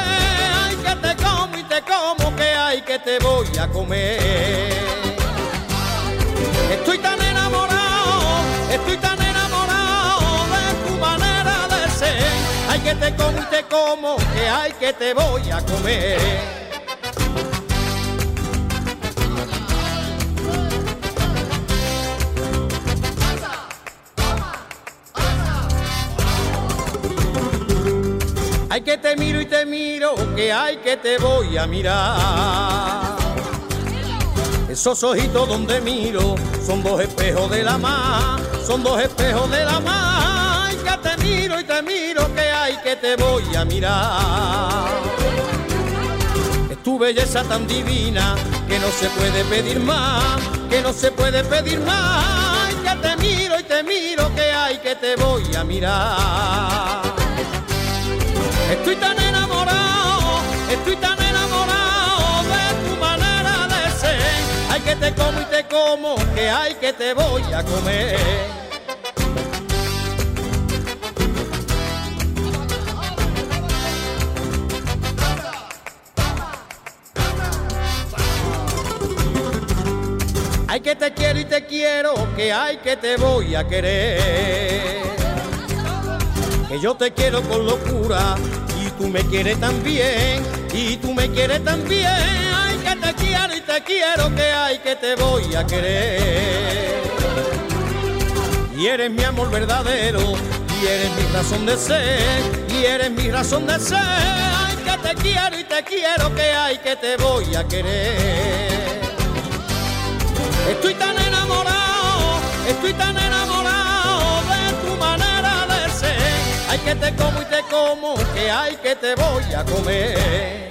F: Ay que te como y te como, que hay que te voy a comer. Estoy tan enamorado, estoy tan enamorado de tu manera de ser. Hay que te como y te como, que hay que te voy a comer. Hay que te miro y te miro, que hay que te voy a mirar. Esos ojitos donde miro son dos espejos de la mar, son dos espejos de la mar. Que te miro y te miro, que hay que te voy a mirar. Es tu belleza tan divina que no se puede pedir más, que no se puede pedir más. Que te miro y te miro, que hay que te voy a mirar. Estoy tan enamorado, estoy tan enamorado Hay que te como y te como, que hay que te voy a comer. Hay que te quiero y te quiero, que hay que te voy a querer. Que yo te quiero con locura y tú me quieres también, y tú me quieres también. Te quiero, que hay que te voy a querer. Y eres mi amor verdadero, y eres mi razón de ser, y eres mi razón de ser. Ay, que te quiero y te quiero, que hay que te voy a querer. Estoy tan enamorado, estoy tan enamorado de tu manera de ser. Hay que te como y te como, que hay que te voy a comer.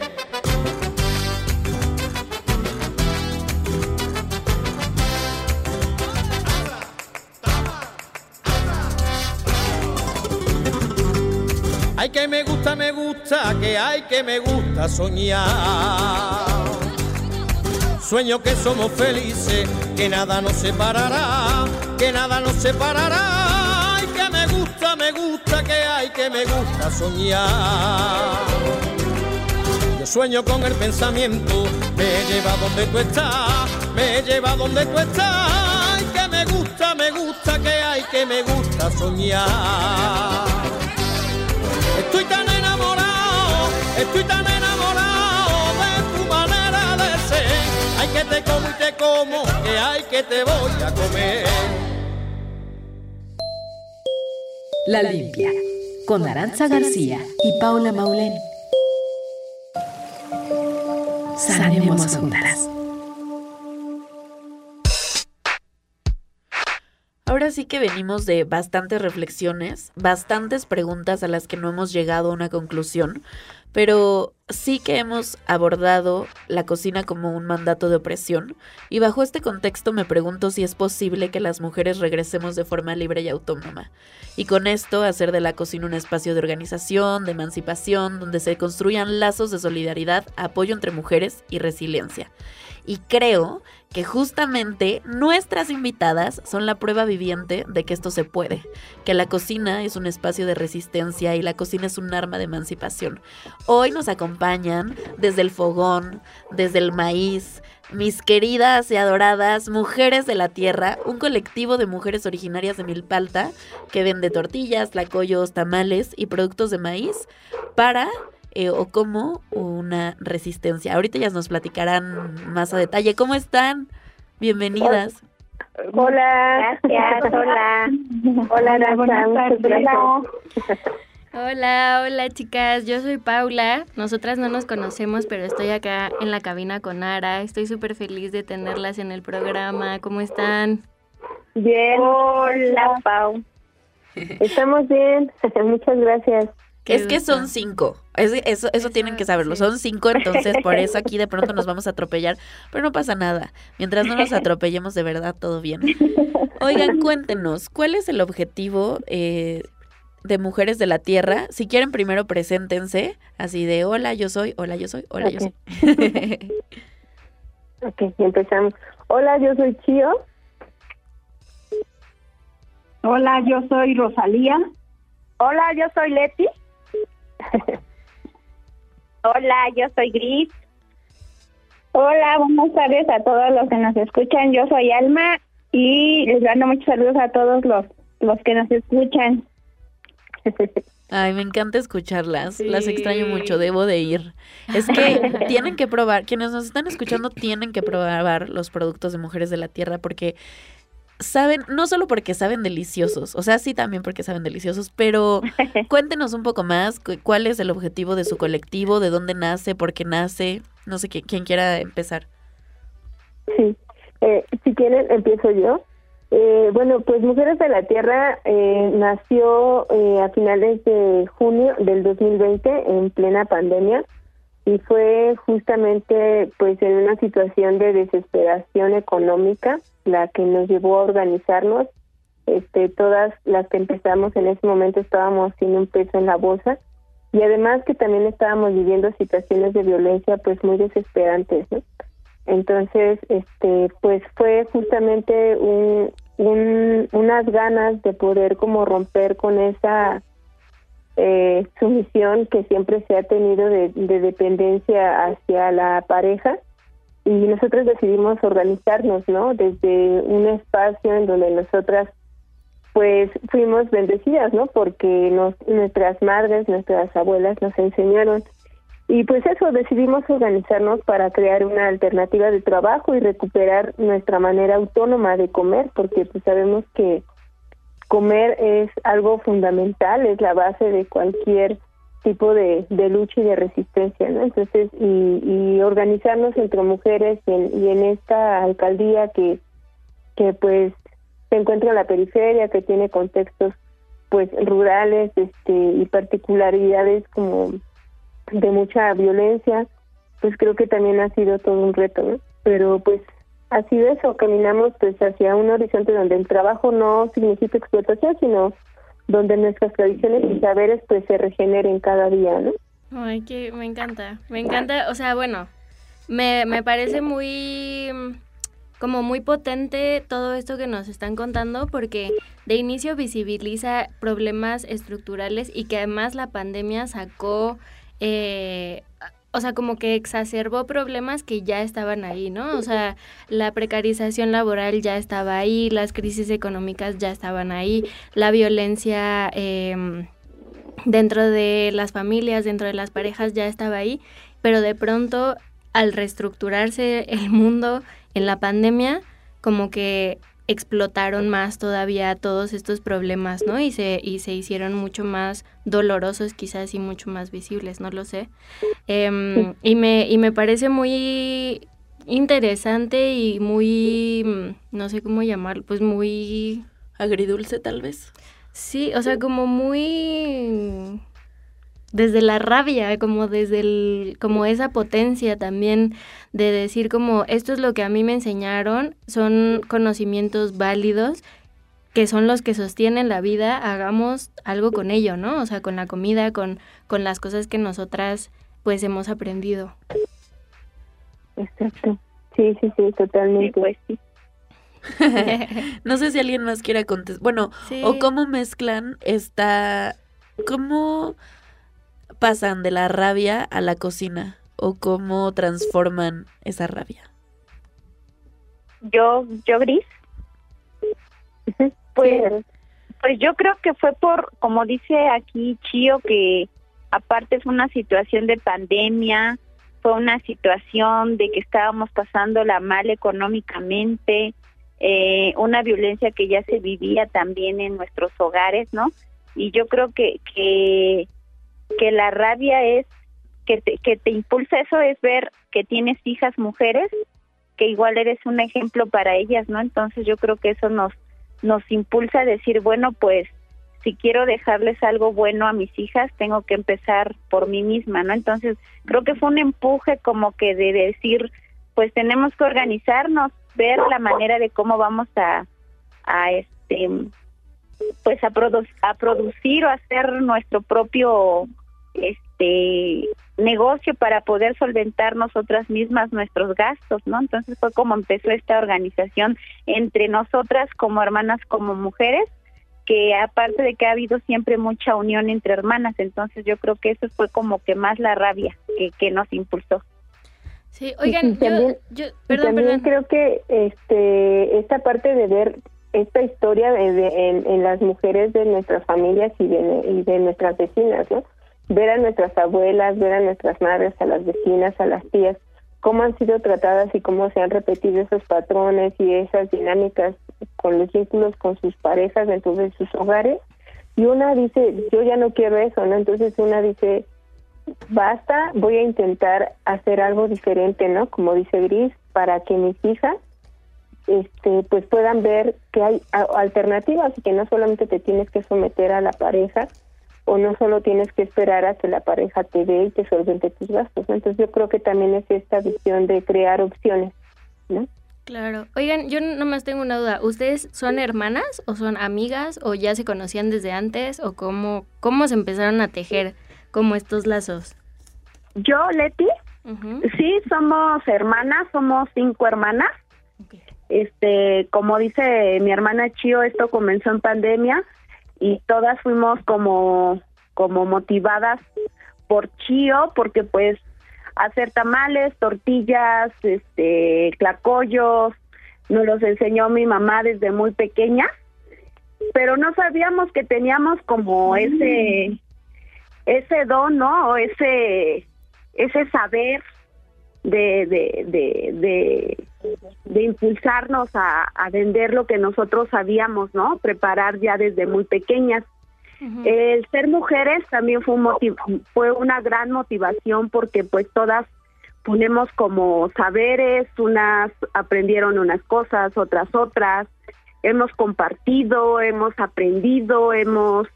F: Ay que me gusta, me gusta, que hay que me gusta soñar. Sueño que somos felices, que nada nos separará, que nada nos separará. Ay, que me gusta, me gusta, que hay, que me gusta soñar. Yo sueño con el pensamiento, me lleva donde tú estás, me lleva donde tú estás. Ay, que me gusta, me gusta, que hay, que me gusta soñar. Estoy tan enamorado de tu manera de ser. Hay que te como y te como, que hay que te voy a comer.
A: La Limpia, con Aranza García y Paula Maulén. Sanemos juntas.
B: Ahora sí que venimos de bastantes reflexiones, bastantes preguntas a las que no hemos llegado a una conclusión, pero sí que hemos abordado la cocina como un mandato de opresión y bajo este contexto me pregunto si es posible que las mujeres regresemos de forma libre y autónoma y con esto hacer de la cocina un espacio de organización, de emancipación, donde se construyan lazos de solidaridad, apoyo entre mujeres y resiliencia. Y creo que justamente nuestras invitadas son la prueba viviente de que esto se puede, que la cocina es un espacio de resistencia y la cocina es un arma de emancipación. Hoy nos acompañan desde el fogón, desde el maíz, mis queridas y adoradas mujeres de la tierra, un colectivo de mujeres originarias de Milpalta que vende tortillas, tlacoyos, tamales y productos de maíz para eh, o como una resistencia. Ahorita ellas nos platicarán más a detalle. ¿Cómo están? Bienvenidas.
G: Hola. Gracias, hola. Hola,
C: buenas
G: gracias.
C: Hola, hola chicas, yo soy Paula. Nosotras no nos conocemos, pero estoy acá en la cabina con Ara. Estoy súper feliz de tenerlas en el programa. ¿Cómo están?
G: Bien. Hola, Pau. Estamos bien. Muchas gracias.
B: Es que son cinco. eso, eso, tienen que saberlo. Son cinco, entonces por eso aquí de pronto nos vamos a atropellar. Pero no pasa nada. Mientras no nos atropellemos de verdad, todo bien. Oigan, cuéntenos, ¿cuál es el objetivo eh, de Mujeres de la Tierra? Si quieren, primero preséntense, así de hola, yo soy, hola, yo soy, hola, yo soy.
G: ok, empezamos. Hola, yo soy Chio.
H: Hola, yo soy Rosalía.
G: Hola, yo soy Leti. Hola, yo soy Gris.
I: Hola, buenas tardes a todos los que nos escuchan. Yo soy Alma y les mando muchos saludos a todos los, los que nos escuchan.
B: Ay, me encanta escucharlas. Las extraño mucho, debo de ir. Es que tienen que probar, quienes nos están escuchando tienen que probar los productos de Mujeres de la Tierra porque saben, no solo porque saben deliciosos, o sea, sí también porque saben deliciosos, pero cuéntenos un poco más cuál es el objetivo de su colectivo, de dónde nace, por qué nace, no sé quién quiera empezar.
G: Sí, eh, si quieren empiezo yo. Eh, bueno, pues Mujeres de la Tierra eh, nació eh, a finales de junio del 2020 en plena pandemia y fue justamente pues en una situación de desesperación económica la que nos llevó a organizarnos este todas las que empezamos en ese momento estábamos sin un peso en la bolsa y además que también estábamos viviendo situaciones de violencia pues muy desesperantes ¿no? entonces este pues fue justamente un, un unas ganas de poder como romper con esa eh, sumisión que siempre se ha tenido de, dependencia hacia la pareja y nosotros decidimos organizarnos, ¿no? Desde un espacio en donde nosotras pues fuimos bendecidas, ¿no? Porque nos, nuestras madres, nuestras abuelas nos enseñaron y pues eso, decidimos organizarnos para crear una alternativa de trabajo y recuperar nuestra manera autónoma de comer, porque pues sabemos que comer es algo fundamental, es la base de cualquier tipo de, de lucha y de resistencia, ¿no? Entonces, y, y organizarnos entre mujeres y en, y en esta alcaldía que, que pues se encuentra en la periferia, que tiene contextos pues rurales este y particularidades como de mucha violencia, pues creo que también ha sido todo un reto, ¿no? Pero pues Así de eso, caminamos pues hacia un horizonte donde el trabajo no significa explotación, sino donde nuestras tradiciones y saberes pues se regeneren cada día, ¿no?
C: Ay, que me encanta, me encanta, o sea, bueno, me, me parece muy como muy potente todo esto que nos están contando porque de inicio visibiliza problemas estructurales y que además la pandemia sacó eh, o sea, como que exacerbó problemas que ya estaban ahí, ¿no? O sea, la precarización laboral ya estaba ahí, las crisis económicas ya estaban ahí, la violencia em, dentro de las familias, dentro de las parejas ya estaba ahí, pero de pronto al reestructurarse el mundo en la pandemia, como que explotaron más todavía todos estos problemas, ¿no? Y se, y se hicieron mucho más dolorosos quizás y mucho más visibles, no lo sé. Em, y, me, y me parece muy interesante y muy, no sé cómo llamarlo, pues muy...
B: Agridulce tal vez.
C: Sí, o sea, como muy desde la rabia, como desde el, como esa potencia también de decir como esto es lo que a mí me enseñaron, son conocimientos válidos que son los que sostienen la vida, hagamos algo con ello, ¿no? O sea, con la comida, con, con las cosas que nosotras pues hemos aprendido.
G: Exacto. Sí, sí, sí, totalmente. pues sí.
B: no sé si alguien más quiera contestar. Bueno, o cómo mezclan esta, cómo pasan de la rabia a la cocina o cómo transforman esa rabia?
I: Yo, yo gris. Pues, pues yo creo que fue por, como dice aquí Chío, que aparte fue una situación de pandemia, fue una situación de que estábamos pasando la mal económicamente, eh, una violencia que ya se vivía también en nuestros hogares, ¿no? Y yo creo que, que que la rabia es que te, que te impulsa eso es ver que tienes hijas mujeres que igual eres un ejemplo para ellas, ¿no? Entonces yo creo que eso nos nos impulsa a decir, bueno, pues si quiero dejarles algo bueno a mis hijas, tengo que empezar por mí misma, ¿no? Entonces, creo que fue un empuje como que de decir, pues tenemos que organizarnos, ver la manera de cómo vamos a, a este, pues a, a producir o hacer nuestro propio, este, negocio para poder solventar nosotras mismas nuestros gastos, ¿no? Entonces fue como empezó esta organización entre nosotras como hermanas, como mujeres, que aparte de que ha habido siempre mucha unión entre hermanas, entonces yo creo que eso fue como que más la rabia que, que nos impulsó.
C: Sí, oigan, yo,
G: perdón, también creo que este esta parte de ver esta historia de, en, las mujeres de nuestras familias y de, nuestras vecinas, ¿no? Ver a nuestras abuelas, ver a nuestras madres, a las vecinas, a las tías, cómo han sido tratadas y cómo se han repetido esos patrones y esas dinámicas con los vínculos con sus parejas dentro de sus hogares. Y una dice, yo ya no quiero eso, ¿no? Entonces una dice, basta, voy a intentar hacer algo diferente, ¿no? Como dice Gris, para que mis hijas este pues puedan ver que hay alternativas y que no solamente te tienes que someter a la pareja o no solo tienes que esperar a que la pareja te dé y te solvente tus gastos. Entonces yo creo que también es esta visión de crear opciones, ¿no?
C: Claro. Oigan, yo nomás tengo una duda. ¿Ustedes son hermanas o son amigas o ya se conocían desde antes o cómo, cómo se empezaron a tejer como estos lazos?
H: Yo, Leti, sí, somos hermanas, somos cinco hermanas. Este, como dice mi hermana Chio, esto comenzó en pandemia y todas fuimos como como motivadas por Chio porque pues hacer tamales, tortillas, este, clacollos, nos los enseñó mi mamá desde muy pequeña, pero no sabíamos que teníamos como mm. ese ese don, ¿no? O ese ese saber de, de, de, de, impulsarnos a, a, vender lo que nosotros sabíamos, ¿no? Preparar ya desde muy pequeñas. El ser mujeres también fue, un fue una gran motivación porque pues todas ponemos como saberes, unas aprendieron unas cosas, otras otras, hemos compartido, hemos aprendido, hemos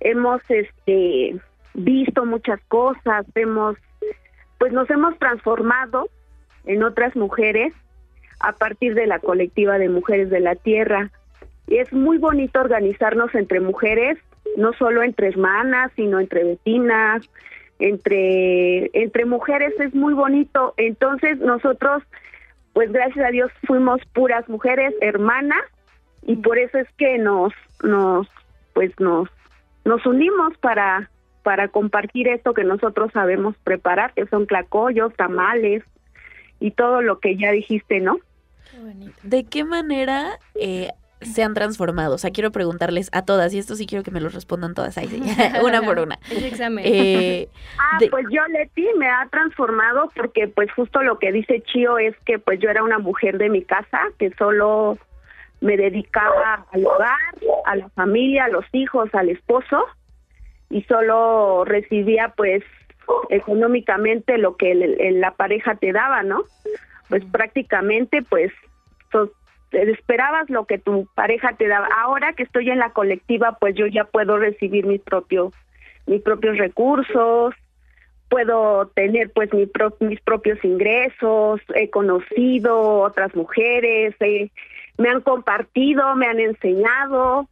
H: hemos este visto muchas cosas, hemos pues nos hemos transformado en otras mujeres a partir de la colectiva de mujeres de la tierra. Y es muy bonito organizarnos entre mujeres, no solo entre hermanas, sino entre vecinas, entre entre mujeres es muy bonito. Entonces nosotros pues gracias a Dios fuimos puras mujeres, hermanas y por eso es que nos nos pues nos nos unimos para para compartir esto que nosotros sabemos preparar, que son clacollos, tamales y todo lo que ya dijiste, ¿no?
B: ¿De qué manera eh, se han transformado? O sea, quiero preguntarles a todas, y esto sí quiero que me lo respondan todas, ahí, una por una.
H: Eh, ah, pues yo, Leti, me ha transformado porque pues justo lo que dice Chio es que pues yo era una mujer de mi casa, que solo me dedicaba al hogar, a la familia, a los hijos, al esposo, y solo recibía pues económicamente lo que la pareja te daba, ¿no? Pues prácticamente pues esperabas lo que tu pareja te daba. Ahora que estoy en la colectiva, pues yo ya puedo recibir mis propios mis propios recursos, puedo tener pues mi mis propios ingresos, he conocido otras mujeres, me han compartido, me han enseñado,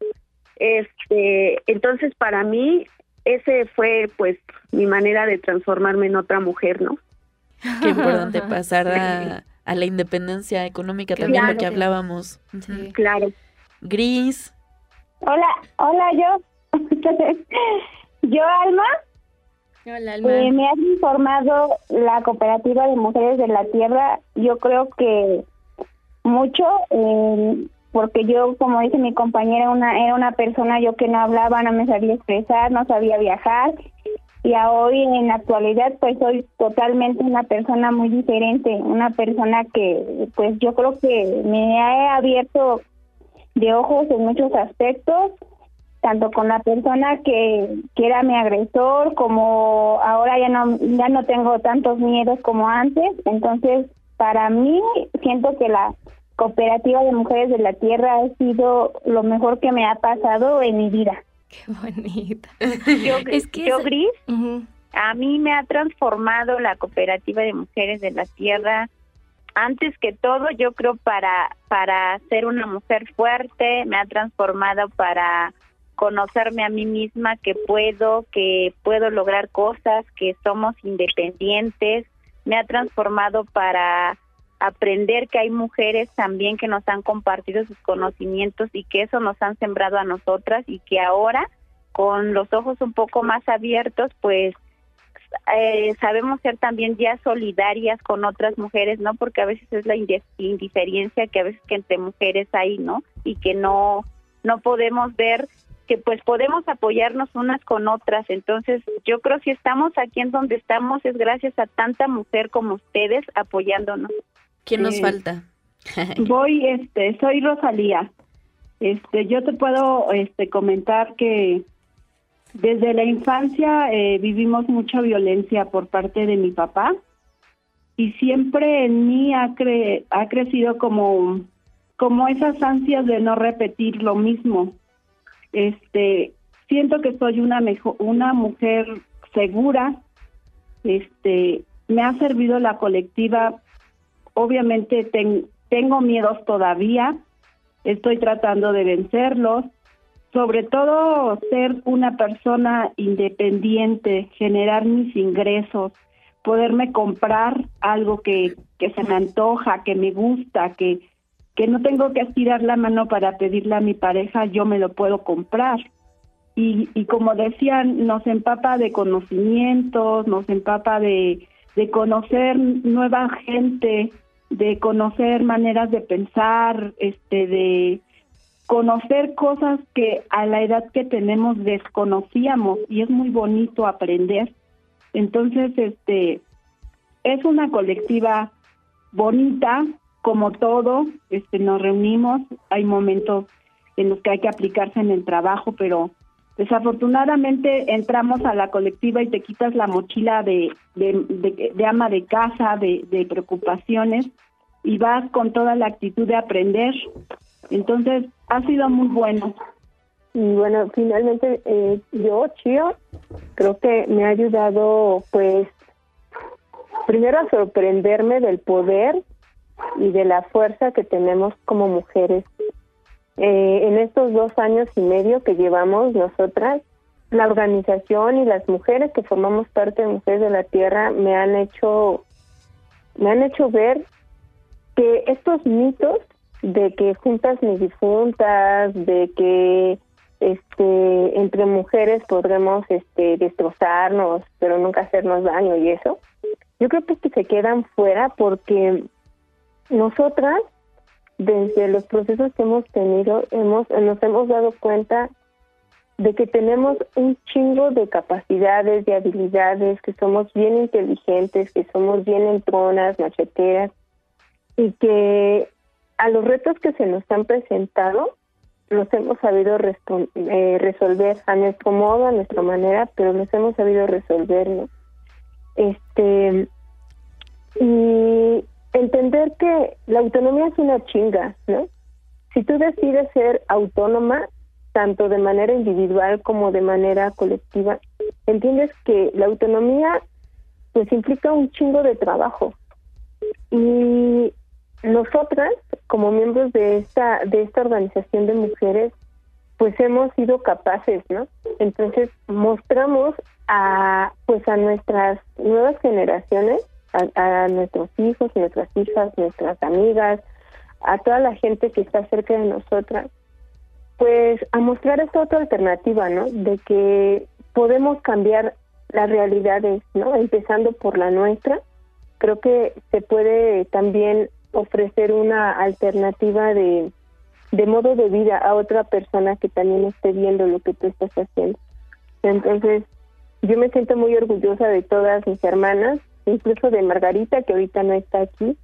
H: este, entonces para mí ese fue pues mi manera de transformarme en otra mujer, ¿no?
B: Qué importante pasar a, a la independencia económica también lo que hablábamos.
H: Claro.
B: Gris.
J: Hola, hola yo. yo Alma.
C: Hola Alma.
J: Eh, me has informado la cooperativa de mujeres de la tierra. Yo creo que mucho eh, porque yo, como dice mi compañera, una, era una persona yo que no hablaba, no me sabía expresar, no sabía viajar. Y hoy en la actualidad pues soy totalmente una persona muy diferente, una persona que pues yo creo que me ha abierto de ojos en muchos aspectos, tanto con la persona que, que era mi agresor como ahora ya no ya no tengo tantos miedos como antes, entonces para mí siento que la cooperativa de mujeres de la tierra ha sido lo mejor que me ha pasado en mi vida.
C: Qué bonita.
I: Yo, es que Gris, a mí me ha transformado la cooperativa de mujeres de la tierra. Antes que todo, yo creo para para ser una mujer fuerte, me ha transformado para conocerme a mí misma que puedo, que puedo lograr cosas, que somos independientes. Me ha transformado para aprender que hay mujeres también que nos han compartido sus conocimientos y que eso nos han sembrado a nosotras y que ahora con los ojos un poco más abiertos pues eh, sabemos ser también ya solidarias con otras mujeres, ¿no? Porque a veces es la indiferencia que a veces que entre mujeres hay, ¿no? Y que no no podemos ver que pues podemos apoyarnos unas con otras. Entonces, yo creo que si estamos aquí en donde estamos es gracias a tanta mujer como ustedes apoyándonos.
B: ¿Quién nos falta?
K: voy, este, soy Rosalía. Este, yo te puedo este, comentar que desde la infancia eh, vivimos mucha violencia por parte de mi papá y siempre en mí ha, cre ha crecido como, como esas ansias de no repetir lo mismo. Este, siento que soy una mejor, una mujer segura. Este, me ha servido la colectiva Obviamente tengo miedos todavía, estoy tratando de vencerlos, sobre todo ser una persona independiente, generar mis ingresos, poderme comprar algo que, que se me antoja, que me gusta, que, que no tengo que estirar la mano para pedirle a mi pareja, yo me lo puedo comprar. Y, y como decían, nos empapa de conocimientos, nos empapa de, de conocer nueva gente, de conocer maneras de pensar, este, de conocer cosas que a la edad que tenemos desconocíamos y es muy bonito aprender. Entonces, este, es una colectiva bonita, como todo, este, nos reunimos, hay momentos en los que hay que aplicarse en el trabajo, pero desafortunadamente entramos a la colectiva y te quitas la mochila de, de, ama de casa, de, preocupaciones y vas con toda la actitud de aprender. Entonces, ha sido muy bueno.
G: Y bueno, finalmente eh, yo, Chio, creo que me ha ayudado, pues, primero a sorprenderme del poder y de la fuerza que tenemos como mujeres. Eh, en estos dos años y medio que llevamos nosotras, la organización y las mujeres que formamos parte de Mujeres de la Tierra me han hecho, me han hecho ver que estos mitos de que juntas ni difuntas, de que este entre mujeres podremos este destrozarnos, pero nunca hacernos daño y eso, yo creo que, se quedan fuera porque nosotras desde los procesos que hemos tenido hemos nos hemos dado cuenta de que tenemos un chingo de capacidades, de habilidades, que somos bien inteligentes, que somos bien entronas, macheteras, y que a los retos que se nos han presentado los hemos sabido eh, resolver a nuestro modo, a nuestra manera, pero los hemos sabido resolver. Este, y entender que la autonomía es una chinga, ¿no? Si tú decides ser autónoma, tanto de manera individual como de manera colectiva, entiendes que la autonomía pues implica un chingo de trabajo. Y nosotras, como miembros de esta, de esta organización de mujeres, pues hemos sido capaces, ¿no? Entonces mostramos a, pues a nuestras nuevas generaciones, a, nuestros hijos, nuestras hijas, nuestras amigas, a toda la gente que está cerca de nosotras, pues a mostrar esta otra alternativa, ¿no? De que podemos cambiar las realidades, ¿no? Empezando por la nuestra. Creo que se puede también ofrecer una alternativa de, de modo de vida a otra persona que también esté viendo lo que tú estás haciendo. Entonces, yo me siento muy orgullosa de todas mis hermanas, incluso de Margarita, que ahorita no está aquí,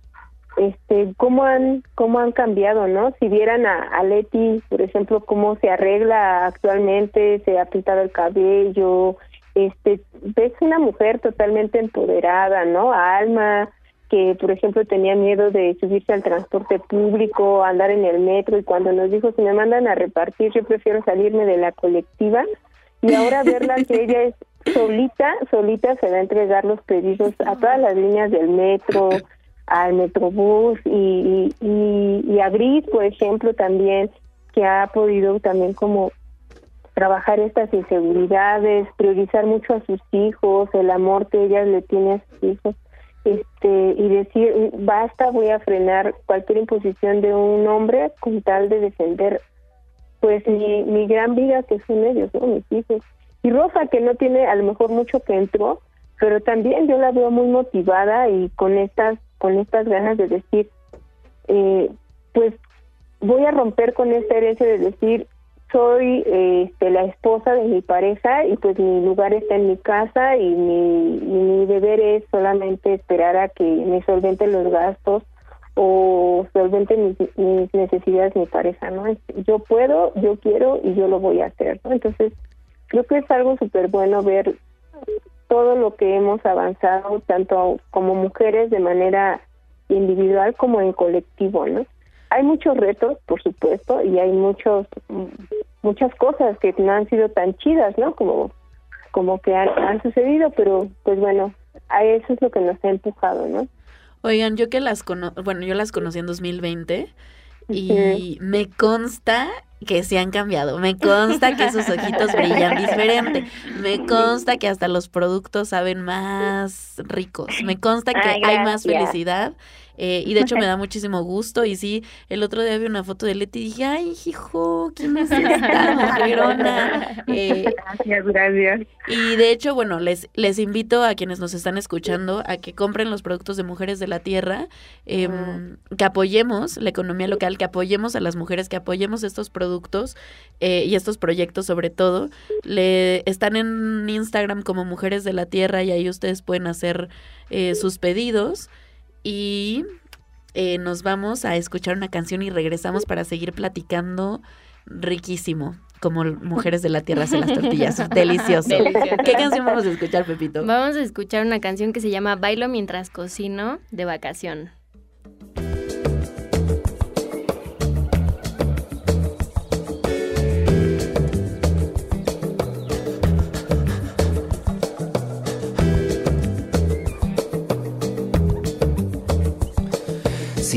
G: este, cómo han, cómo han cambiado, ¿no? Si vieran a, a Leti, por ejemplo, cómo se arregla actualmente, se ha pintado el cabello, este, ves una mujer totalmente empoderada, ¿no? Alma, que por ejemplo tenía miedo de subirse al transporte público, andar en el metro y cuando nos dijo si me mandan a repartir yo prefiero salirme de la colectiva y ahora verla que ella es solita, solita se va a entregar los pedidos a todas las líneas del metro, al Metrobús y, y, y, a por ejemplo, también, que ha podido también como trabajar estas inseguridades, priorizar mucho a sus hijos, el amor que ella le tiene a sus hijos, este y decir basta, voy a frenar cualquier imposición de un hombre con tal de defender pues mi, mi gran vida que son ellos, ¿no? mis hijos. Y Rosa, que no tiene a lo mejor mucho que entró, pero también yo la veo muy motivada y con estas con estas ganas de decir, eh, pues voy a romper con esta herencia de decir, soy este, la esposa de mi pareja y pues mi lugar está en mi casa y mi, mi deber es solamente esperar a que me solventen los gastos o solventen mis, necesidades mi pareja, ¿no? Yo puedo, yo quiero y yo lo voy a hacer, ¿no? Entonces, creo que es algo súper bueno ver todo lo que hemos avanzado, tanto como mujeres de manera individual como en colectivo, ¿no? Hay muchos retos, por supuesto, y hay muchos muchas cosas que no han sido tan chidas, ¿no? Como como que han, sucedido, pero pues bueno, a eso es lo que nos ha empujado, ¿no?
B: Oigan, yo que las cono bueno, yo las conocí en 2020 y me consta que se han cambiado. Me consta que sus ojitos brillan diferente. Me consta que hasta los productos saben más ricos. Me consta que hay más felicidad eh, y de hecho me da muchísimo gusto. Y sí, el otro día vi una foto de Leti y dije, ay, hijo, ¿quién es esta mujerona?
G: Eh, gracias, gracias.
B: Y de hecho, bueno, les, les invito a quienes nos están escuchando a que compren los productos de Mujeres de la Tierra, em, que apoyemos la economía local, que apoyemos a las mujeres, que apoyemos estos productos eh, y estos proyectos sobre todo. Le, están en Instagram como Mujeres de la Tierra y ahí ustedes pueden hacer sus pedidos. Y eh, nos vamos a escuchar una canción y regresamos para seguir platicando riquísimo. Como mujeres de la tierra hacen las tortillas. Delicioso. ¿Qué canción vamos a escuchar, Pepito?
C: Vamos a escuchar una canción que se llama Bailo mientras cocino de vacación.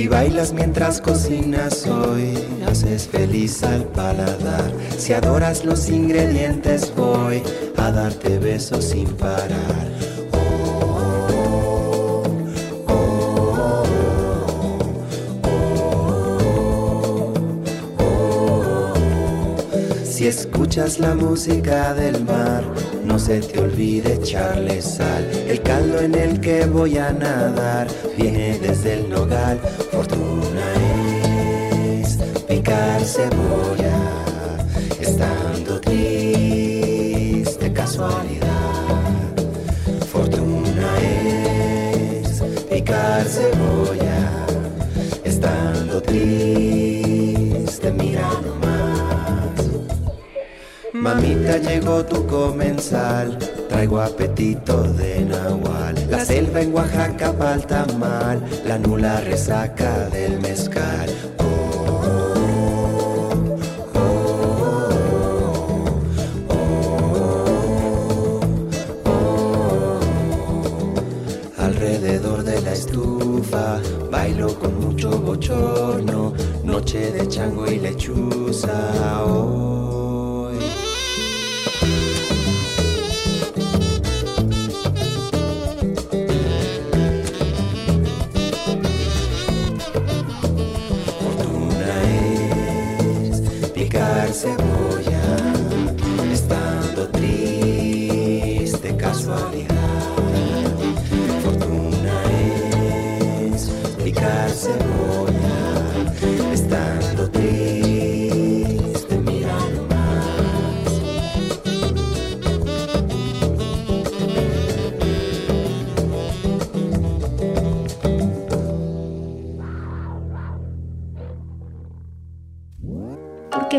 L: Si bailas mientras cocinas hoy, haces feliz al paladar. Si adoras los ingredientes, voy a darte besos sin parar. Si escuchas la música del mar, no se te olvide echarle sal. El caldo en el que voy a nadar viene desde el nogal. Fortuna es picar cebolla, estando triste casualidad. Fortuna es picar cebolla, estando triste, mira Mamita llegó tu comensal, traigo apetito de nahual. La selva en Oaxaca falta mal, la nula resaca del mezcal. Alrededor de la estufa, bailo con mucho bochorno, noche de chango y lechuza. Oh.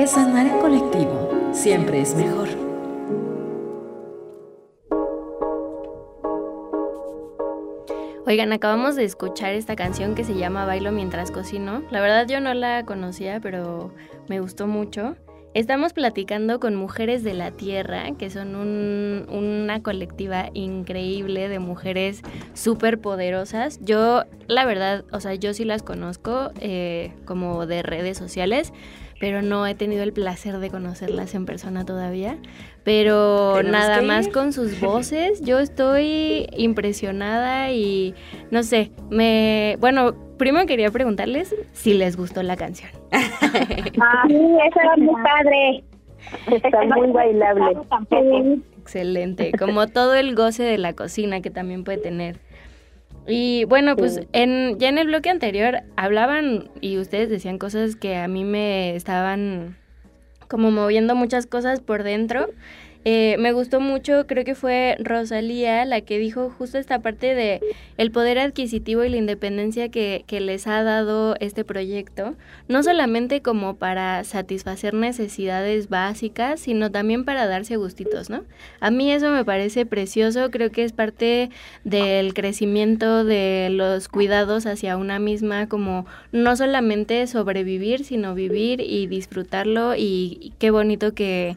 A: Sanar en colectivo siempre es mejor.
C: Acabamos de escuchar esta canción que se llama Bailo mientras cocino. La verdad yo no la conocía, pero me gustó mucho. Estamos platicando con Mujeres de la Tierra, que son una colectiva increíble de mujeres súper poderosas. Yo, la verdad, o sea, yo sí las conozco eh, como de redes sociales, pero no he tenido el placer de conocerlas en persona todavía. Pero nada más con sus voces, yo estoy impresionada y no sé, me, bueno, primero quería preguntarles si les gustó la canción.
J: ah, sí, eso era muy padre.
G: Está muy bailable.
C: Excelente, como todo el goce de la cocina que también puede tener. Y bueno, pues en, ya en el bloque anterior hablaban y ustedes decían cosas que a mí me estaban como moviendo muchas cosas por dentro. Eh, me gustó mucho, creo que fue Rosalía la que dijo justo esta parte de el poder adquisitivo y la independencia que, que, les ha dado este proyecto, no solamente como para satisfacer necesidades básicas, sino también para darse gustitos, ¿no? A mí eso me parece precioso, creo que es parte del crecimiento de los cuidados hacia una misma, como no solamente sobrevivir, sino vivir y disfrutarlo y qué bonito que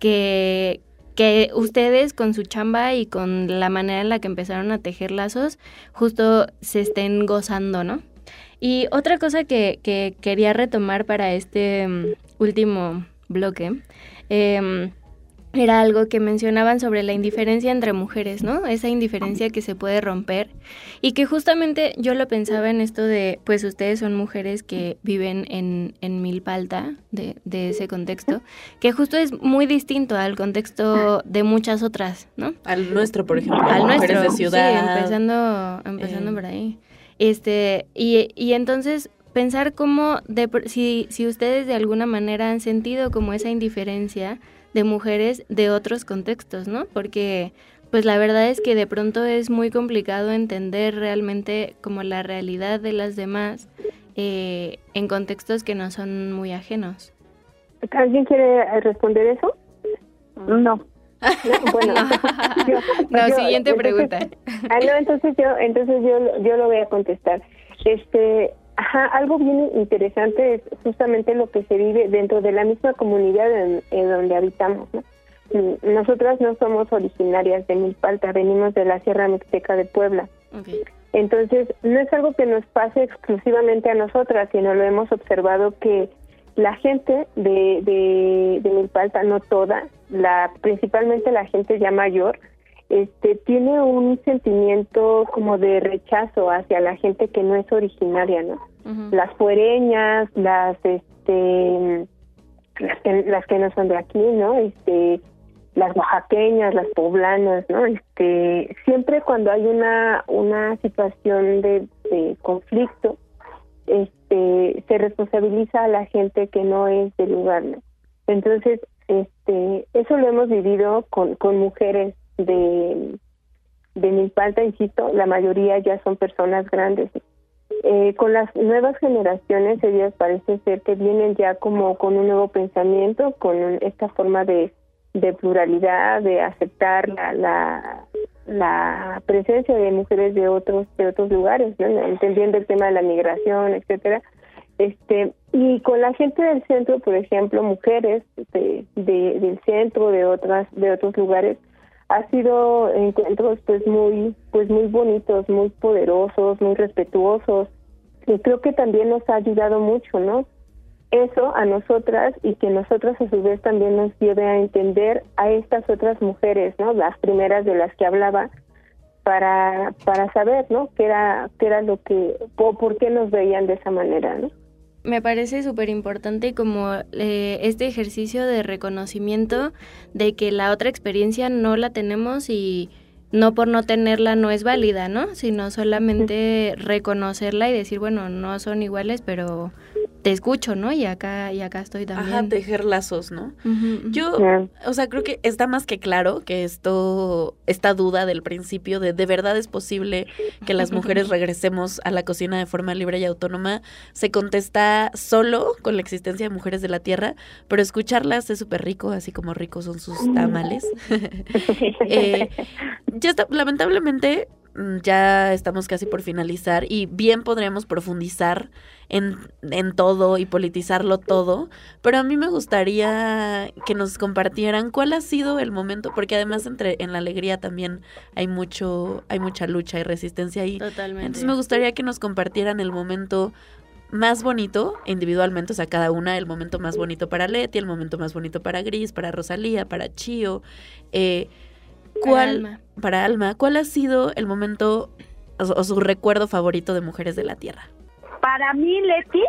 C: que, que ustedes con su chamba y con la manera en la que empezaron a tejer lazos, justo se estén gozando, ¿no? Y otra cosa que, que quería retomar para este mm, último bloque, eh, era algo que mencionaban sobre la indiferencia entre mujeres, ¿no? Esa indiferencia que se puede romper y que justamente yo lo pensaba en esto de, pues ustedes son mujeres que viven en, en Milpalta, de, de ese contexto, que justo es muy distinto al contexto de muchas otras, ¿no?
B: Al nuestro, por ejemplo,
C: al nuestro,
B: de ciudad.
C: Sí, empezando, empezando eh. por ahí. Este, y, y entonces pensar cómo, de, si, si ustedes de alguna manera han sentido como esa indiferencia, de mujeres de otros contextos, ¿no? Porque pues la verdad es que de pronto es muy complicado entender realmente como la realidad de las demás eh, en contextos que no son muy ajenos.
G: ¿Alguien quiere responder eso?
C: No. Bueno, no, siguiente pregunta.
G: Ah, no, entonces yo, entonces yo, yo lo voy a contestar. Este, Ajá, algo bien interesante es justamente lo que se vive dentro de la misma comunidad en, donde habitamos. Mm, nosotras no somos originarias de Milpalta, venimos de la Sierra Mixteca de Puebla. Entonces, no es algo que nos pase exclusivamente a nosotras, sino lo hemos observado que la gente de, de, de Milpalta, no toda, la, principalmente la gente ya mayor, este, tiene un sentimiento como de rechazo hacia la gente que no es originaria, ¿no? Las fuereñas, las, este, las que, las que no son de aquí, ¿no? Este, las oaxaqueñas, las poblanas, ¿no? Este, siempre cuando hay una, una situación de, conflicto, este, se responsabiliza a la gente que no es del lugar, ¿no? Entonces, este, eso lo hemos vivido con, con mujeres de, de Milpalta, insisto, la mayoría ya son personas grandes. Eh, con las nuevas generaciones, ellas parece ser que vienen ya como con un nuevo pensamiento, con esta forma de, de pluralidad, de aceptar la, la, la, presencia de mujeres de otros de otros lugares, entendiendo el tema de la migración, etcétera. Este, y con la gente del centro, por ejemplo, mujeres de, de, del centro, de otras de otros lugares, ha sido encuentros pues muy pues muy bonitos, muy poderosos, muy respetuosos y creo que también nos ha ayudado mucho, ¿no? Eso a nosotras y que nosotras a su vez también nos lleve a entender a estas otras mujeres, ¿no? Las primeras de las que hablaba para para saber, ¿no? qué era qué era lo que por qué nos veían de esa manera, ¿no?
C: Me parece súper importante como eh, este ejercicio de reconocimiento de que la otra experiencia no la tenemos y no por no tenerla no es válida, ¿no? Sino solamente reconocerla y decir, bueno, no son iguales, pero te escucho, ¿no? Y acá, y acá estoy también.
B: Ajá, tejer lazos, ¿no? Yo, o sea, creo que está más que claro que esto, esta duda del principio de de verdad es posible que las mujeres regresemos a la cocina de forma libre y autónoma, se contesta solo con la existencia de mujeres de la tierra, pero escucharlas es súper rico, así como ricos son sus tamales. eh, ya está, lamentablemente ya estamos casi por finalizar y bien podríamos profundizar en, en, todo y politizarlo todo, pero a mí me gustaría que nos compartieran cuál ha sido el momento, porque además entre en la alegría también hay mucho, hay mucha lucha y resistencia ahí.
C: Totalmente.
B: Entonces me gustaría que nos compartieran el momento más bonito individualmente, o sea, cada una, el momento más bonito para Leti, el momento más bonito para Gris, para Rosalía, para Chio. Eh, ¿Cuál, para Alma. ¿cuál ha sido el momento o, su recuerdo favorito de Mujeres de la Tierra?
H: Para mí, Leti,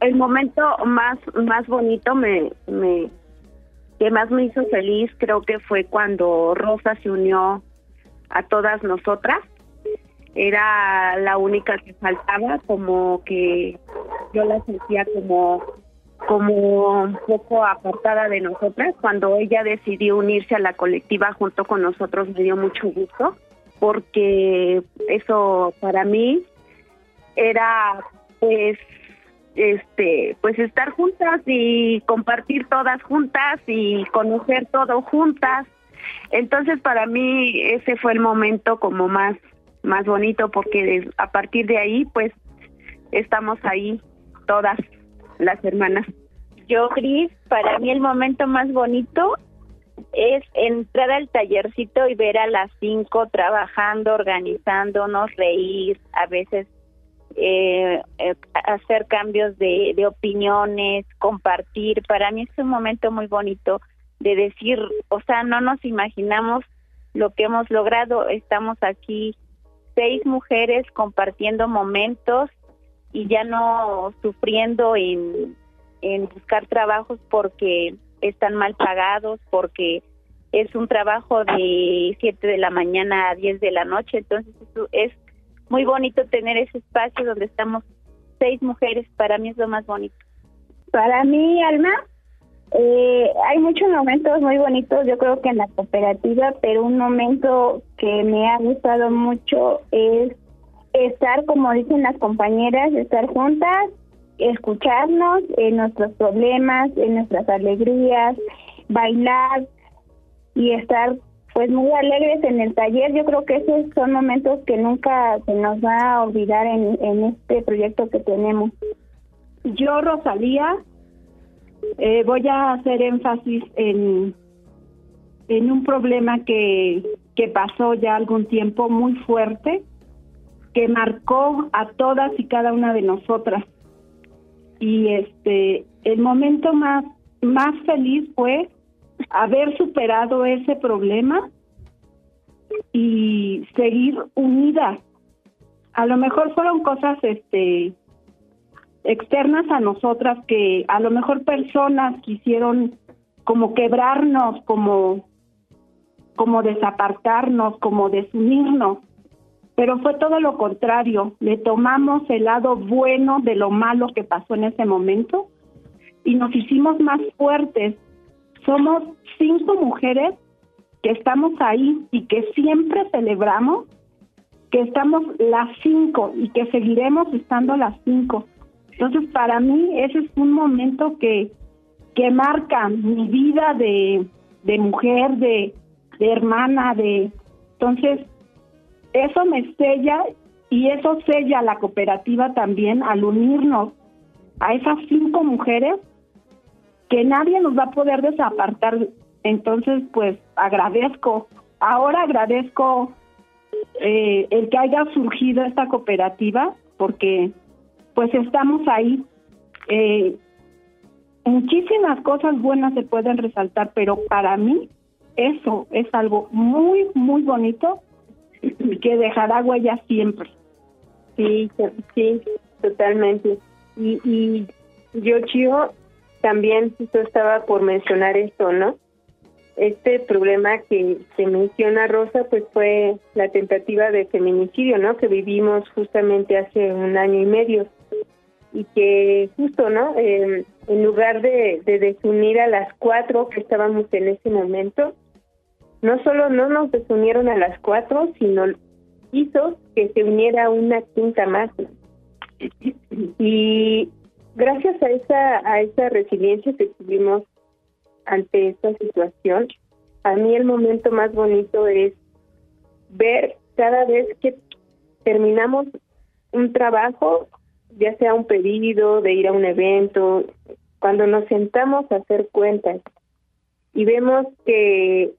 H: el momento más, más bonito me, me, que más me hizo feliz creo que fue cuando Rosa se unió a todas nosotras era la única que faltaba, como que yo la sentía como como un poco apartada de nosotras. Cuando ella decidió unirse a la colectiva junto con nosotros me dio mucho gusto, porque eso para mí era pues este pues estar juntas y compartir todas juntas y conocer todo juntas. Entonces para mí ese fue el momento como más más bonito porque a partir de ahí pues estamos ahí todas las hermanas.
I: Yo, Cris, para mí el momento más bonito es entrar al tallercito y ver a las cinco trabajando, organizándonos, reír, a veces eh, eh, hacer cambios de, de opiniones, compartir. Para mí es un momento muy bonito de decir, o sea, no nos imaginamos lo que hemos logrado. Estamos aquí seis mujeres compartiendo momentos y ya no sufriendo en, en buscar trabajos porque están mal pagados, porque es un trabajo de 7 de la mañana a 10 de la noche, entonces es muy bonito tener ese espacio donde estamos seis mujeres, para mí es lo más bonito.
J: Para mí, Alma, eh, hay muchos momentos muy bonitos, yo creo que en la cooperativa, pero un momento que me ha gustado mucho es estar, como dicen las compañeras, estar juntas, escucharnos en nuestros problemas, en nuestras alegrías, bailar y estar pues muy alegres en el taller. Yo creo que esos son momentos que nunca se nos va a olvidar en, en este proyecto que tenemos.
K: Yo, Rosalía, eh, voy a hacer énfasis en, en un problema que, que pasó ya algún tiempo muy fuerte, que marcó a todas y cada una de nosotras. Y este, el momento más, más feliz fue haber superado ese problema y seguir unidas. A lo mejor fueron cosas este externas a nosotras que a lo mejor personas quisieron como quebrarnos, como como desapartarnos, como desunirnos, pero fue todo lo contrario, le tomamos el lado bueno de lo malo que pasó en ese momento y nos hicimos más fuertes. Somos cinco mujeres que estamos ahí y que siempre celebramos que estamos las cinco y que seguiremos estando las cinco. Entonces, para mí ese es un momento que, que marca mi vida de, de mujer, de, de hermana, de... Entonces, eso me sella y eso sella la cooperativa también al unirnos a esas cinco mujeres que nadie nos va a poder desapartar. Entonces, pues agradezco, ahora agradezco eh, el que haya surgido esta cooperativa porque pues estamos ahí. Eh, muchísimas cosas buenas se pueden resaltar, pero para mí eso es algo muy, muy bonito que dejará huella siempre.
G: Sí, sí, totalmente. Y, y yo, Chio, también justo estaba por mencionar esto, ¿no? Este problema que se menciona Rosa, pues fue la tentativa de feminicidio, ¿no? Que vivimos justamente hace un año y medio y que justo, ¿no? Eh, en lugar de, desunir a las cuatro que estábamos en ese momento, no solo no nos desunieron a las cuatro, sino hizo que se uniera una quinta más. Y gracias a esa a esa resiliencia que tuvimos ante esta situación, a mí el momento más bonito es ver cada vez que terminamos un trabajo, ya sea un pedido, de ir a un evento, cuando nos sentamos a hacer cuentas y vemos que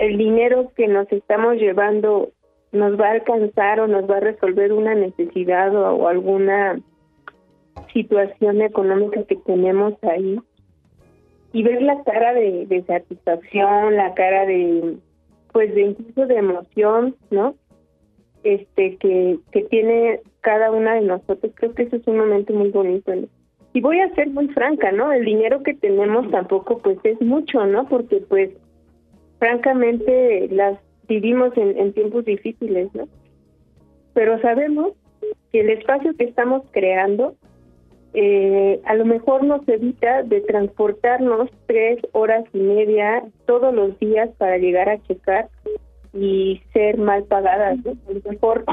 G: el dinero que nos estamos llevando nos va a alcanzar o nos va a resolver una necesidad o, alguna situación económica que tenemos ahí y ver la cara de, de satisfacción, la cara de pues de incluso de emoción, ¿no? Este que, que tiene cada una de nosotros, creo que eso es un momento muy bonito. Y voy a ser muy franca, ¿no? El dinero que tenemos tampoco pues es mucho, ¿no? Porque pues francamente las vivimos en, tiempos difíciles, ¿no? Pero sabemos que el espacio que estamos creando eh, a lo mejor nos evita de transportarnos tres horas y media todos los días para llegar a checar y ser mal pagadas. ¿no? A lo mejor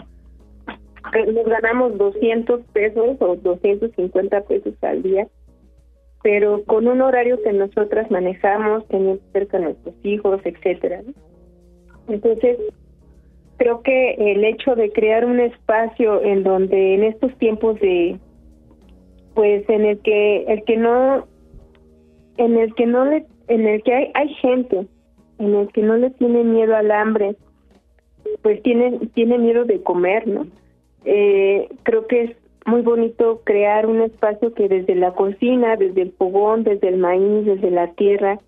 G: nos ganamos 200 pesos o 250 pesos al día, pero con un horario que nosotras manejamos, teniendo cerca a nuestros hijos, etcétera. Entonces, creo que el hecho de crear un espacio en donde en estos tiempos de pues en el que el que no en el que no le en el que hay, hay gente en el que no le tiene miedo al hambre pues tiene tiene miedo de comer no eh, creo que es muy bonito crear un espacio que desde la cocina desde el fogón desde el maíz desde la tierra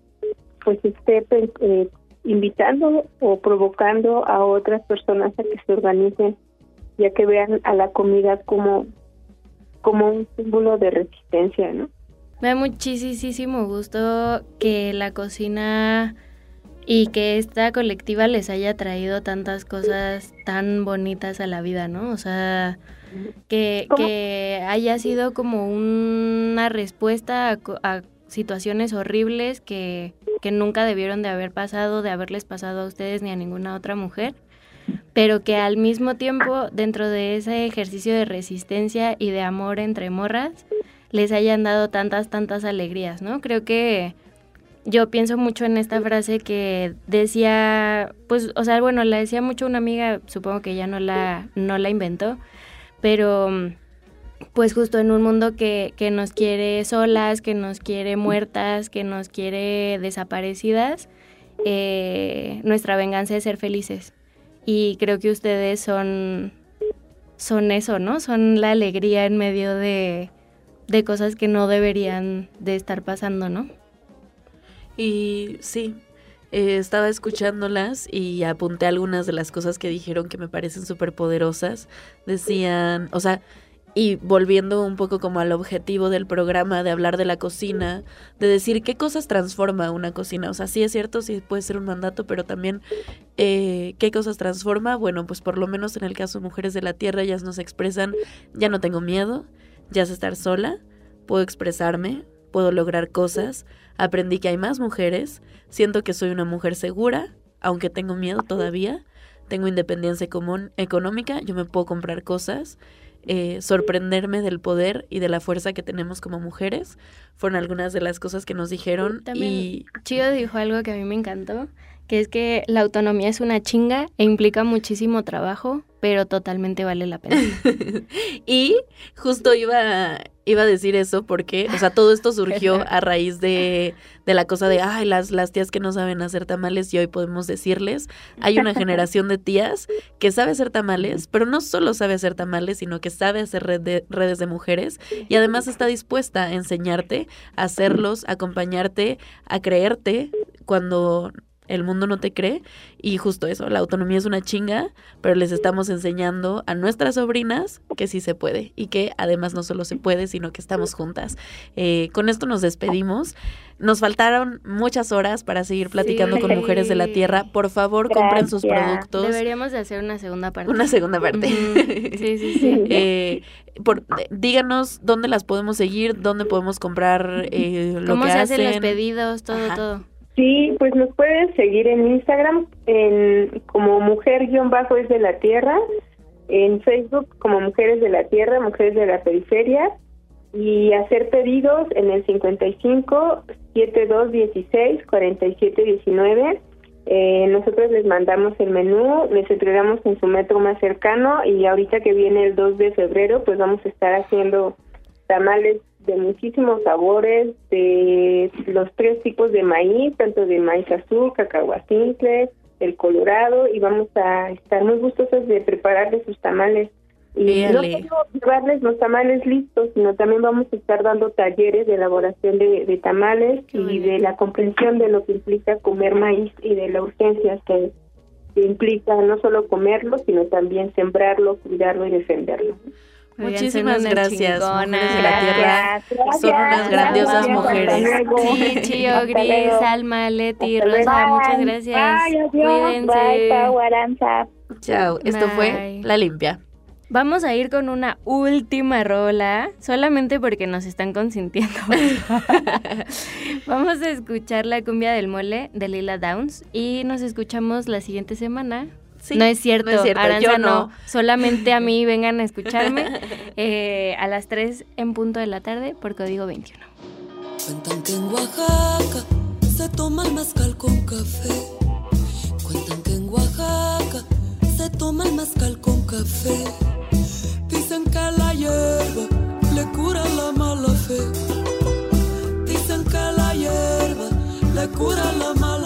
G: pues esté eh, invitando o provocando a otras personas a que se organicen y a que vean a la comida como como un símbolo de resistencia, ¿no?
C: Me da muchísimo gusto que la cocina y que esta colectiva les haya traído tantas cosas tan bonitas a la vida, ¿no? O sea, que, que haya sido como una respuesta a, situaciones horribles que, que nunca debieron de haber pasado, de haberles pasado a ustedes ni a ninguna otra mujer pero que al mismo tiempo dentro de ese ejercicio de resistencia y de amor entre morras les hayan dado tantas, tantas alegrías, ¿no? Creo que yo pienso mucho en esta frase que decía, pues, o sea, bueno, la decía mucho una amiga, supongo que ya no la, no la inventó, pero pues justo en un mundo que, que nos quiere solas, que nos quiere muertas, que nos quiere desaparecidas, eh, nuestra venganza es ser felices y creo que ustedes son, son eso, ¿no? Son la alegría en medio de, de cosas que no deberían de estar pasando, ¿no?
B: Y sí, eh, estaba escuchándolas y apunté algunas de las cosas que dijeron que me parecen súper poderosas. Decían, o sea, y volviendo un poco como al objetivo del programa de hablar de la cocina, de decir qué cosas transforma una cocina. O sea, sí es cierto, sí puede ser un mandato, pero también eh, qué cosas transforma. Bueno, pues por lo menos en el caso de Mujeres de la Tierra, ellas nos expresan, ya no tengo miedo, ya sé estar sola, puedo expresarme, puedo lograr cosas, aprendí que hay más mujeres, siento que soy una mujer segura, aunque tengo miedo todavía, tengo independencia común, económica, yo me puedo comprar cosas eh, sorprenderme del poder y de la fuerza que tenemos como mujeres. Fueron algunas de las cosas que nos dijeron.
C: También
B: y
C: Chido dijo algo que a mí me encantó, que es que la autonomía es una chinga e implica muchísimo trabajo, pero totalmente vale la pena.
B: y justo iba, iba a decir eso porque, o sea, todo esto surgió a raíz de, de, la cosa de, ay, las, las tías que no saben hacer tamales y hoy podemos decirles, hay una generación de tías que sabe hacer tamales, pero no solo sabe hacer tamales, sino que sabe hacer redes de mujeres y además está dispuesta a enseñarte, a hacerlos, a acompañarte, a creerte cuando el mundo no te cree y justo eso, la autonomía es una chinga, pero les estamos enseñando a nuestras sobrinas que sí se puede y que además no solo se puede, sino que estamos juntas. Eh, con esto nos despedimos. Nos faltaron muchas horas para seguir platicando con Mujeres de la Tierra. Por favor, compren sus productos.
C: Deberíamos de hacer una segunda parte.
B: Una segunda parte.
C: sí, sí, sí.
B: Eh, por, díganos dónde las podemos seguir, dónde podemos comprar eh, lo
C: ¿Cómo
B: se
C: hacen los pedidos, todo, todo.
G: Sí, pues nos pueden seguir en Instagram en como mujer-bajo es de la tierra, en Facebook como Mujeres de la Tierra, Mujeres de la Periferia y hacer pedidos en el 55 7216 4719 Eh, nosotros les mandamos el menú, les entregamos en su metro más cercano y ahorita que viene el 2 de febrero, pues vamos a estar haciendo tamales de muchísimos sabores, de los tres tipos de maíz, tanto de maíz azul, cacahuacintle, el colorado, y vamos a estar muy gustosos de prepararles sus tamales. Y no solo llevarles los tamales listos, sino también vamos a estar dando talleres de elaboración de, tamales y de la comprensión de lo que implica comer maíz y de la urgencia que, implica no solo comerlo, sino también sembrarlo, cuidarlo y defenderlo.
B: Muchísimas gracias, mujeres de la tierra. Son unas grandiosas mujeres.
C: Sí, Chío, Gris, Alma, Leti, Rosa, muchas gracias. Cuídense.
B: Chao, esto fue La Limpia.
C: Vamos a ir con una última rola, solamente porque nos están consintiendo. Vamos a escuchar la cumbia del mole de Lila Downs y nos escuchamos la siguiente semana. No es cierto, yo no. Solamente a mí vengan a escucharme eh, a las 3 en punto de la tarde por código 21.
E: Cuentan que en Oaxaca se toma el mezcal con café. Cuentan que en Oaxaca se toma el mezcal con café. Dicen que la hierba le cura la mala fe. Dicen que la hierba le cura la mala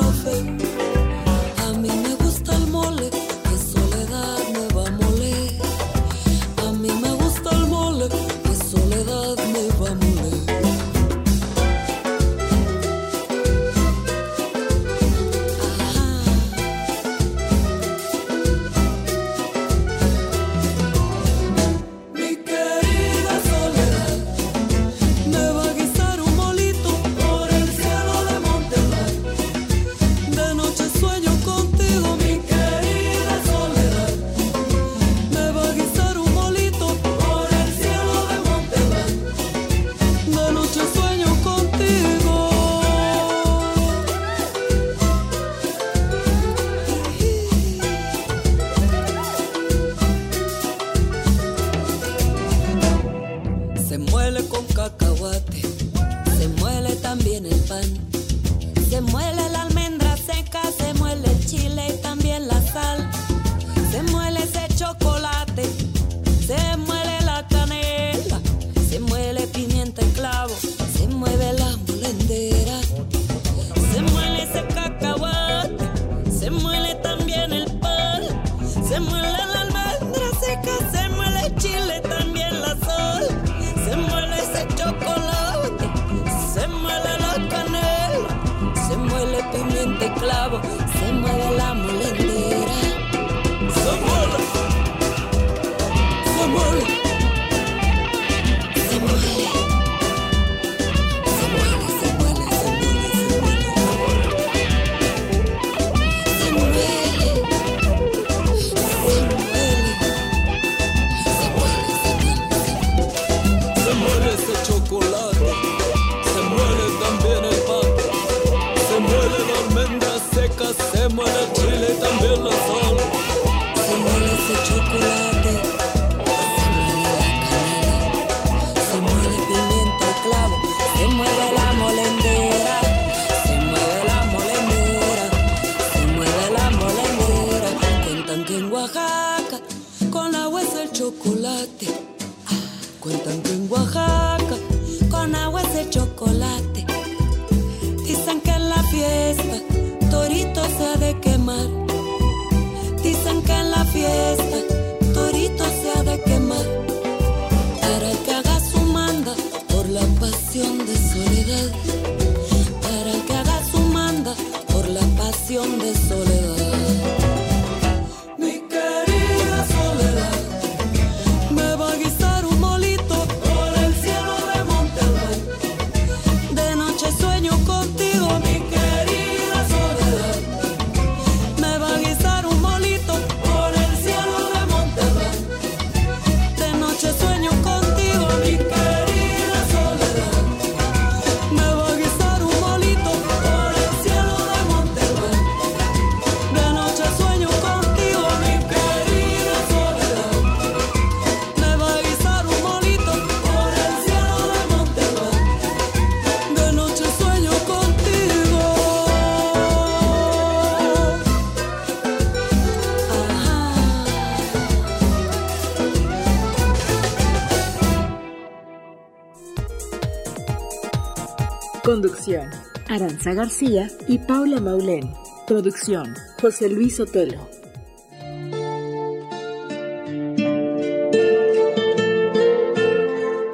A: Aranza García y Paula Maulén. Producción, José Luis Otelo.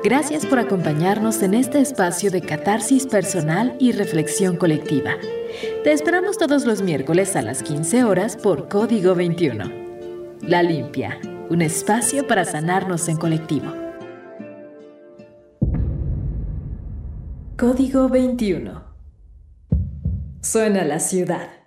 A: Gracias por acompañarnos en este espacio de catarsis personal y reflexión colectiva. Te esperamos todos los miércoles a las 15 horas por Código 21. La Limpia, un espacio para sanarnos en colectivo. Código 21. Suena la ciudad.